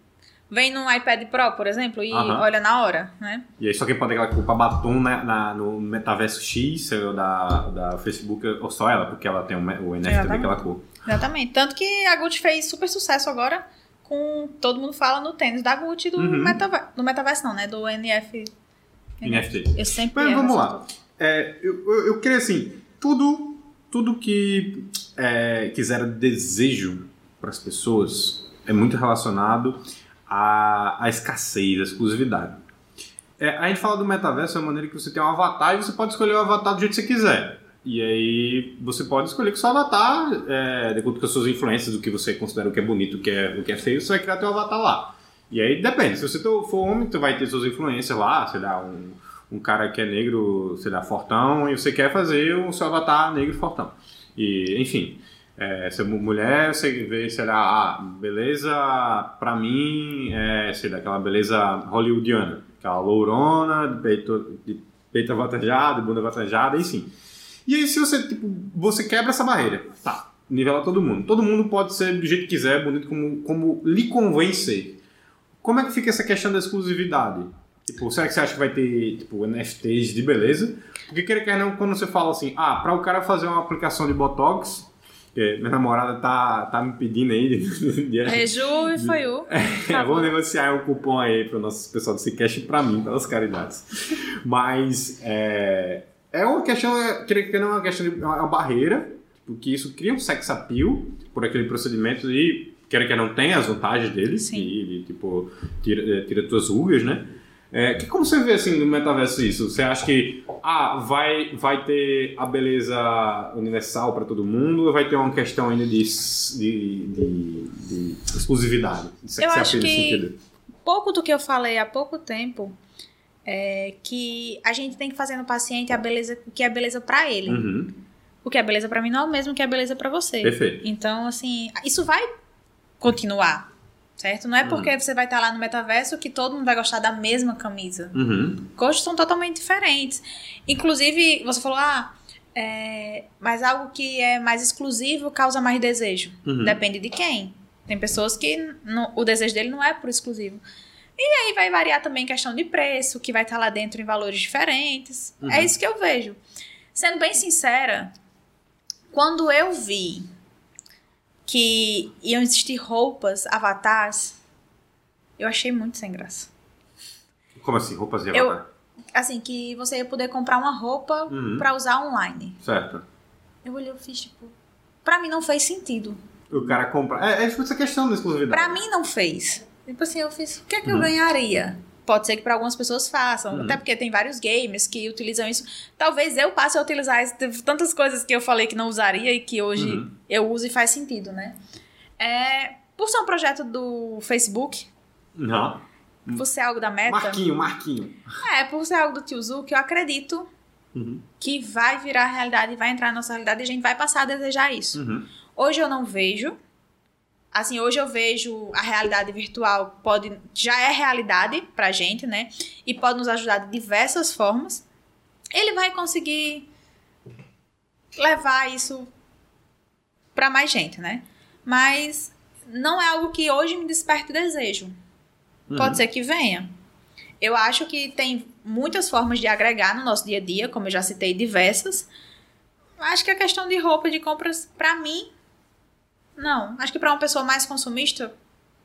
vem num iPad Pro, por exemplo, e olha na hora, né? e aí só quem pode aquela cor pra batom na, na- no metaverso X da, da Facebook, ou só ela, porque ela tem o, o NFT Exatamente. daquela cor. Exatamente. Tanto que a Gucci fez super sucesso agora com todo mundo fala no tênis da Gucci do Uhum. metaverso. Do metaverso não, né? Do NF. NFT. Eu sempre Mas vamos lá. É, eu, eu, eu queria assim, tudo, tudo que é, quiser desejo para as pessoas é muito relacionado à, à escassez, à exclusividade. É, a gente fala do metaverso é uma maneira que você tem um avatar e você pode escolher o avatar do jeito que você quiser. E aí você pode escolher que seu avatar, é, de acordo com as suas influências, do que você considera o que é bonito, o que é, o que é feio, você vai criar teu avatar lá. E aí depende, se você for homem, tu vai ter suas influências lá, sei lá, um, um cara que é negro, sei lá, fortão, e você quer fazer o seu avatar negro fortão. E, enfim, é, se é mu- mulher, você vê, sei lá, ah, beleza, pra mim, é, sei lá, aquela beleza hollywoodiana, aquela lourona, de peito, de peito avantajado, bunda avantajada, enfim. E aí, se você, tipo, você quebra essa barreira, tá, nivela todo mundo. Todo mundo pode ser do jeito que quiser, bonito como, como lhe convém ser. Como é que fica essa questão da exclusividade? Tipo, será que você acha que vai ter, tipo, NFTs de beleza? Porque, quer quer não, quando você fala assim, ah, para o cara fazer uma aplicação de Botox, que minha namorada tá, tá me pedindo aí. De, de, Reju e foi o. É, vamos negociar um cupom aí para o nosso pessoal do Cicast e para mim, pelas caridades. Mas é, é uma questão, creio que não é uma questão de é uma barreira, tipo, que isso cria um sex appeal por aquele procedimento e quer que não tem as vantagens dele, Sim. que ele tipo tira, tira tuas rugas, né? É, que como você vê assim no metaverso isso? Você acha que ah, vai, vai ter a beleza universal para todo mundo ou vai ter uma questão ainda de, de, de, de exclusividade? De sex Eu acho que-? Pouco do que eu falei há pouco tempo é que a gente tem que fazer no paciente a beleza, o que é beleza pra ele. Uhum, O que é beleza pra mim não é o mesmo que é beleza pra você. perfeito. Então, assim, isso vai continuar, certo? Não é porque você vai estar lá no metaverso que todo mundo vai gostar da mesma camisa. Uhum, Gostos são totalmente diferentes. Inclusive, você falou, ah, é, mas algo que é mais exclusivo causa mais desejo. uhum. Depende de quem. Tem pessoas que não- o desejo dele não é por exclusivo. E aí vai variar também questão de preço, que vai estar lá dentro em valores diferentes. Uhum. É isso que eu vejo. Sendo bem sincera, quando eu vi que iam existir roupas, avatares, eu achei muito sem graça. Como assim? Roupas de Eu- avatar? Assim, que você ia poder comprar uma roupa Uhum. pra usar online. Certo. Eu olhei e fiz, tipo... Pra mim não fez sentido. O cara compra. É, é tipo essa questão da exclusividade. Pra mim não fez. Tipo assim, eu fiz, o que é que eu Uhum. ganharia? Pode ser que para algumas pessoas façam, Uhum. até porque tem vários gamers que utilizam isso. Talvez eu passe a utilizar tantas coisas que eu falei que não usaria e que hoje Uhum. eu uso e faz sentido, né? É, por ser um projeto do Facebook, Não. por ser algo da Meta, Marquinho, Marquinho. é, por ser algo do Tio Zu, que eu acredito Uhum. que vai virar realidade, vai entrar na nossa realidade e a gente vai passar a desejar isso. Uhum. Hoje eu não vejo. Assim, hoje eu vejo a realidade virtual pode já é realidade pra gente, né? E pode nos ajudar de diversas formas. Ele vai conseguir levar isso pra mais gente, né? Mas não é algo que hoje me desperte desejo. Uhum. Pode ser que venha. Eu acho que tem muitas formas de agregar no nosso dia a dia, como eu já citei diversas. Acho que a questão de roupa de compras, pra mim, não. Acho que pra uma pessoa mais consumista,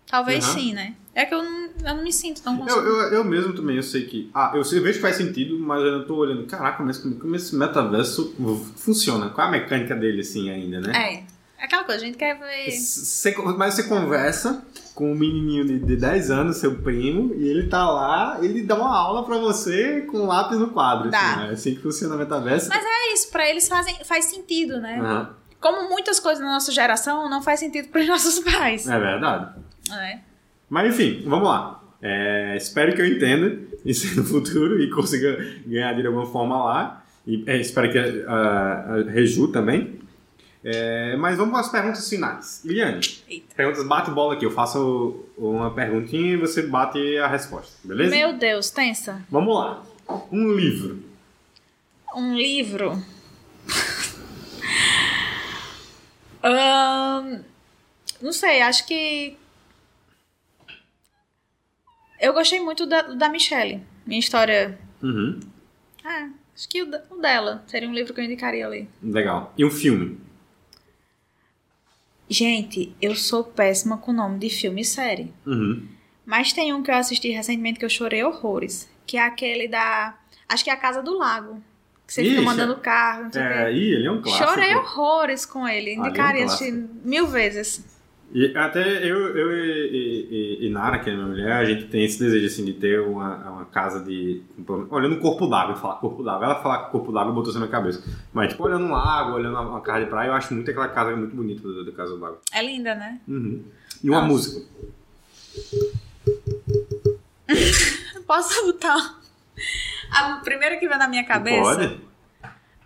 talvez Uhum. sim, né? É que eu não, eu não me sinto tão Eu, consumista. eu, eu mesmo também, eu sei que. Ah, eu, sei- eu vejo que faz sentido, mas eu não tô olhando. Caraca, mas como, esse metaverso funciona? Qual é a mecânica dele, assim, ainda, né? É. É aquela coisa, a gente quer ver. Você, mas você conversa com um menininho de, de 10 anos, seu primo, e ele tá lá, ele dá uma aula pra você com lápis no quadro. Dá. Assim, é assim que funciona o metaverso. Mas É isso, pra eles fazem, faz sentido, né? Aham. Como muitas coisas na nossa geração não faz sentido pros nossos pais. É verdade. né? Mas enfim, vamos lá. É, espero que eu entenda isso no futuro e consiga ganhar de alguma forma lá. E é, espero que a, a, a Reju também. É, mas vamos para as perguntas finais. Liliane, Eita. perguntas bate-bola aqui. Eu faço uma perguntinha e você bate a resposta, beleza? Meu Deus, tensa. Vamos lá. Um livro. Um livro. Não sei, acho que. Eu gostei muito da, da Michelle. Minha história. Uhum. É, acho que o, o dela seria um livro que eu indicaria ler. Legal. E um filme? Gente, eu sou péssima com nome de filme e série. Uhum. Mas tem um que eu assisti recentemente que eu chorei horrores. Que é aquele da. Acho que é a Casa do Lago. Que você fica Ixi, mandando carro, não sei o quê. É, ih, ele é um clássico. Chorei horrores com ele. Ali é um Indicaria mil vezes. E até eu, eu e, e- e- Nara, que é minha mulher, a gente tem esse desejo assim de ter uma, uma casa de. Olhando o corpo d'água, falar corpo d'água. Ela fala corpo d'água botou isso na minha cabeça. Mas, tipo, olhando um lago, olhando uma casa de praia, eu acho muito aquela casa muito bonita do, do Casa do Lago. É linda, né? Uhum. E uma Nossa. música. Posso botar a primeira que vem na minha cabeça? Pode?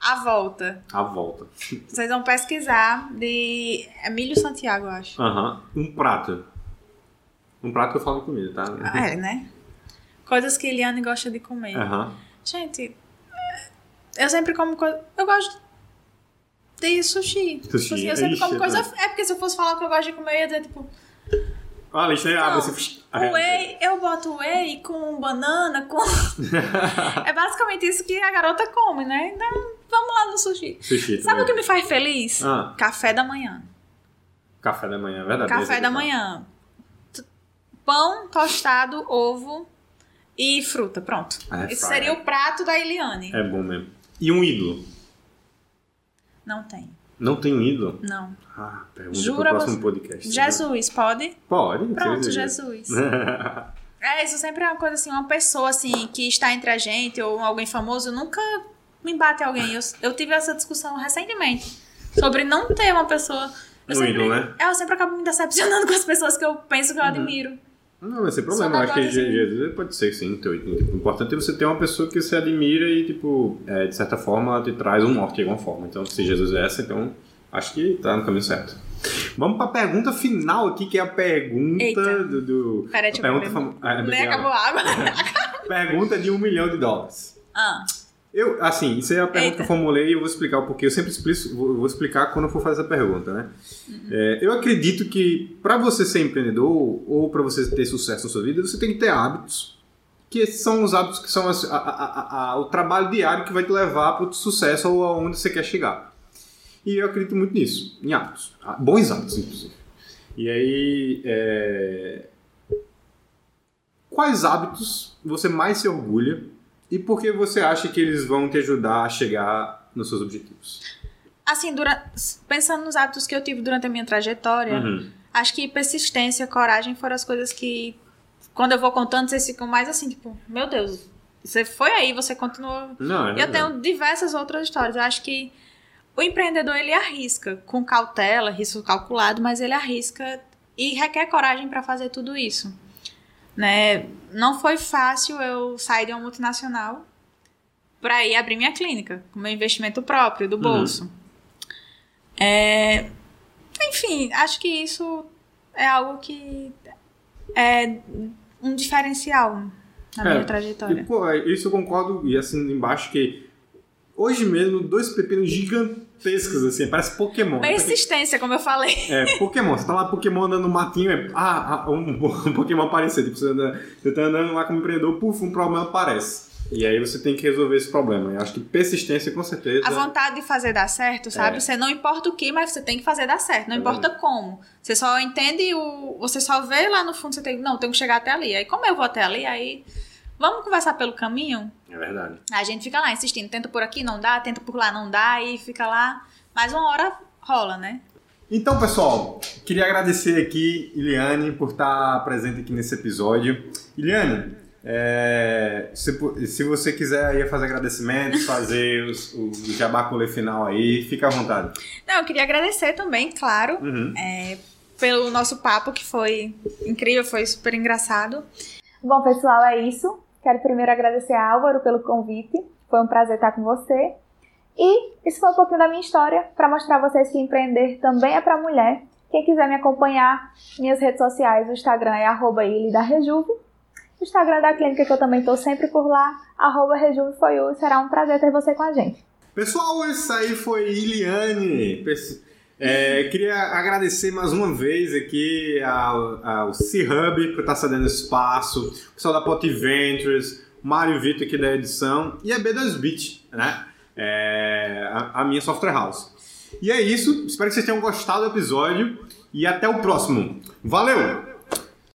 A Volta. A volta. Vocês vão pesquisar de Emílio Santiago, eu acho. Aham. Um prato. Um prato que eu falo comida, tá? É, né? Coisas que Eliane gosta de comer. Aham. Gente, eu sempre como coisa. Eu gosto de sushi. Sushi. Eu sempre como eu coisa. É porque se eu fosse falar o que eu gosto de comer, eu ia dizer, tipo, Ah, a lista abre assim. o whey, eu boto whey com banana, com. é basicamente isso que a garota come, né? Então, vamos lá no sushi. Sushi. Sabe o que me faz feliz? Ah, Café da manhã. café da manhã, é verdade. Café esse da manhã. Pão, tostado, ovo e fruta. Pronto. Ah, é Esse seria o prato da Eliane. É bom mesmo. E um ídolo? Não tem. Não tem um ídolo? Não. Ah, pergunta Jura pro próximo você- podcast. Jesus, pode? Pode. se Pronto. Jesus. É, isso sempre é uma coisa assim, uma pessoa assim que está entre a gente ou alguém famoso nunca me bate alguém. Eu, eu tive essa discussão recentemente sobre não ter uma pessoa. Eu sempre, ídolo, né? é, eu sempre acabo me decepcionando com as pessoas que eu penso que eu admiro. Não, vai ser problema. Eu acho que assim. Jesus pode ser sim. Então, o importante é você ter uma pessoa que você admira e, tipo, é, de certa forma, ela te traz um norte de alguma forma. Então, se Jesus é essa, então acho que tá no caminho certo. Vamos pra pergunta final aqui, que é a pergunta Eita. do. do Peraí, a deixa pergunta famo- ah, Nem beber acabou a água. Pergunta de um milhão de dólares. ah, Eu, assim, isso é a pergunta Eita. que eu formulei e eu vou explicar o porquê. Eu sempre explico, vou, explicar quando eu for fazer essa pergunta, né? É, eu acredito que para você ser empreendedor ou para você ter sucesso na sua vida, você tem que ter hábitos. Que são os hábitos que são as- a- a- a- a- o trabalho diário que vai te levar para o sucesso ou aonde você quer chegar. E eu acredito muito nisso, em hábitos. Ah, Bons hábitos, inclusive. E aí, é, quais hábitos você mais se orgulha e por que você acha que eles vão te ajudar a chegar nos seus objetivos? assim, dura... pensando nos hábitos que eu tive durante a minha trajetória, Uhum. acho que persistência, coragem foram as coisas que, quando eu vou contando, vocês ficam mais assim, tipo, meu Deus, você foi aí, você continuou Não, é Eu tenho diversas outras histórias. Eu acho que o empreendedor ele arrisca com cautela, risco calculado, mas ele arrisca e requer coragem para fazer tudo isso. Né? Não foi fácil eu sair de uma multinacional para ir abrir minha clínica, com meu investimento próprio do bolso. É, enfim, acho que isso é algo que é um diferencial na É, minha trajetória. Pô, Isso eu concordo, e assim embaixo que hoje mesmo, dois pepinos gigantescos, assim, parece Pokémon. Persistência, como eu falei. É, Pokémon, você tá lá Pokémon andando no matinho, é, ah, ah, um, um Pokémon apareceu, tipo, você, anda, você tá andando lá como empreendedor, puf, um problema aparece. E aí você tem que resolver esse problema. Eu acho que persistência, com certeza. A vontade de fazer dar certo, sabe? É. Você não importa o que, mas você tem que fazer dar certo. Não É importa como. Você só entende o. Você só vê lá no fundo, você tem. Não, tenho que chegar até ali. Aí, como eu vou até ali, aí. Vamos conversar pelo caminho? É verdade. A gente fica lá insistindo. Tenta por aqui, não dá. Tenta por lá, não dá. E fica lá. Mas uma hora rola, né? Então, pessoal, queria agradecer aqui, Iliane, por estar presente aqui nesse episódio. Iliane, é, se, se você quiser aí fazer agradecimentos, fazer os- o, jabaculê final aí, fica à vontade. Não, eu queria agradecer também, claro. Uhum. pelo nosso papo, que foi incrível, foi super engraçado. Bom, pessoal, é isso. Quero primeiro agradecer a Álvaro pelo convite. Foi um prazer estar com você. E isso foi um pouquinho da minha história para mostrar a vocês que empreender também é para mulher. Quem quiser me acompanhar, minhas redes sociais, o Instagram é arroba Rejuve. O Instagram da clínica que eu também estou sempre por lá, arroba Rejuve foi. Será um prazer ter você com a gente. Pessoal, isso aí foi Iliane. É, queria agradecer mais uma vez aqui ao, ao C-Hub por estar cedendo espaço, o pessoal da Pot Ventures, Mário Vitor aqui da edição e a B2Bit, né? É, a, a minha software house. E é isso, espero que vocês tenham gostado do episódio e até o próximo. Valeu!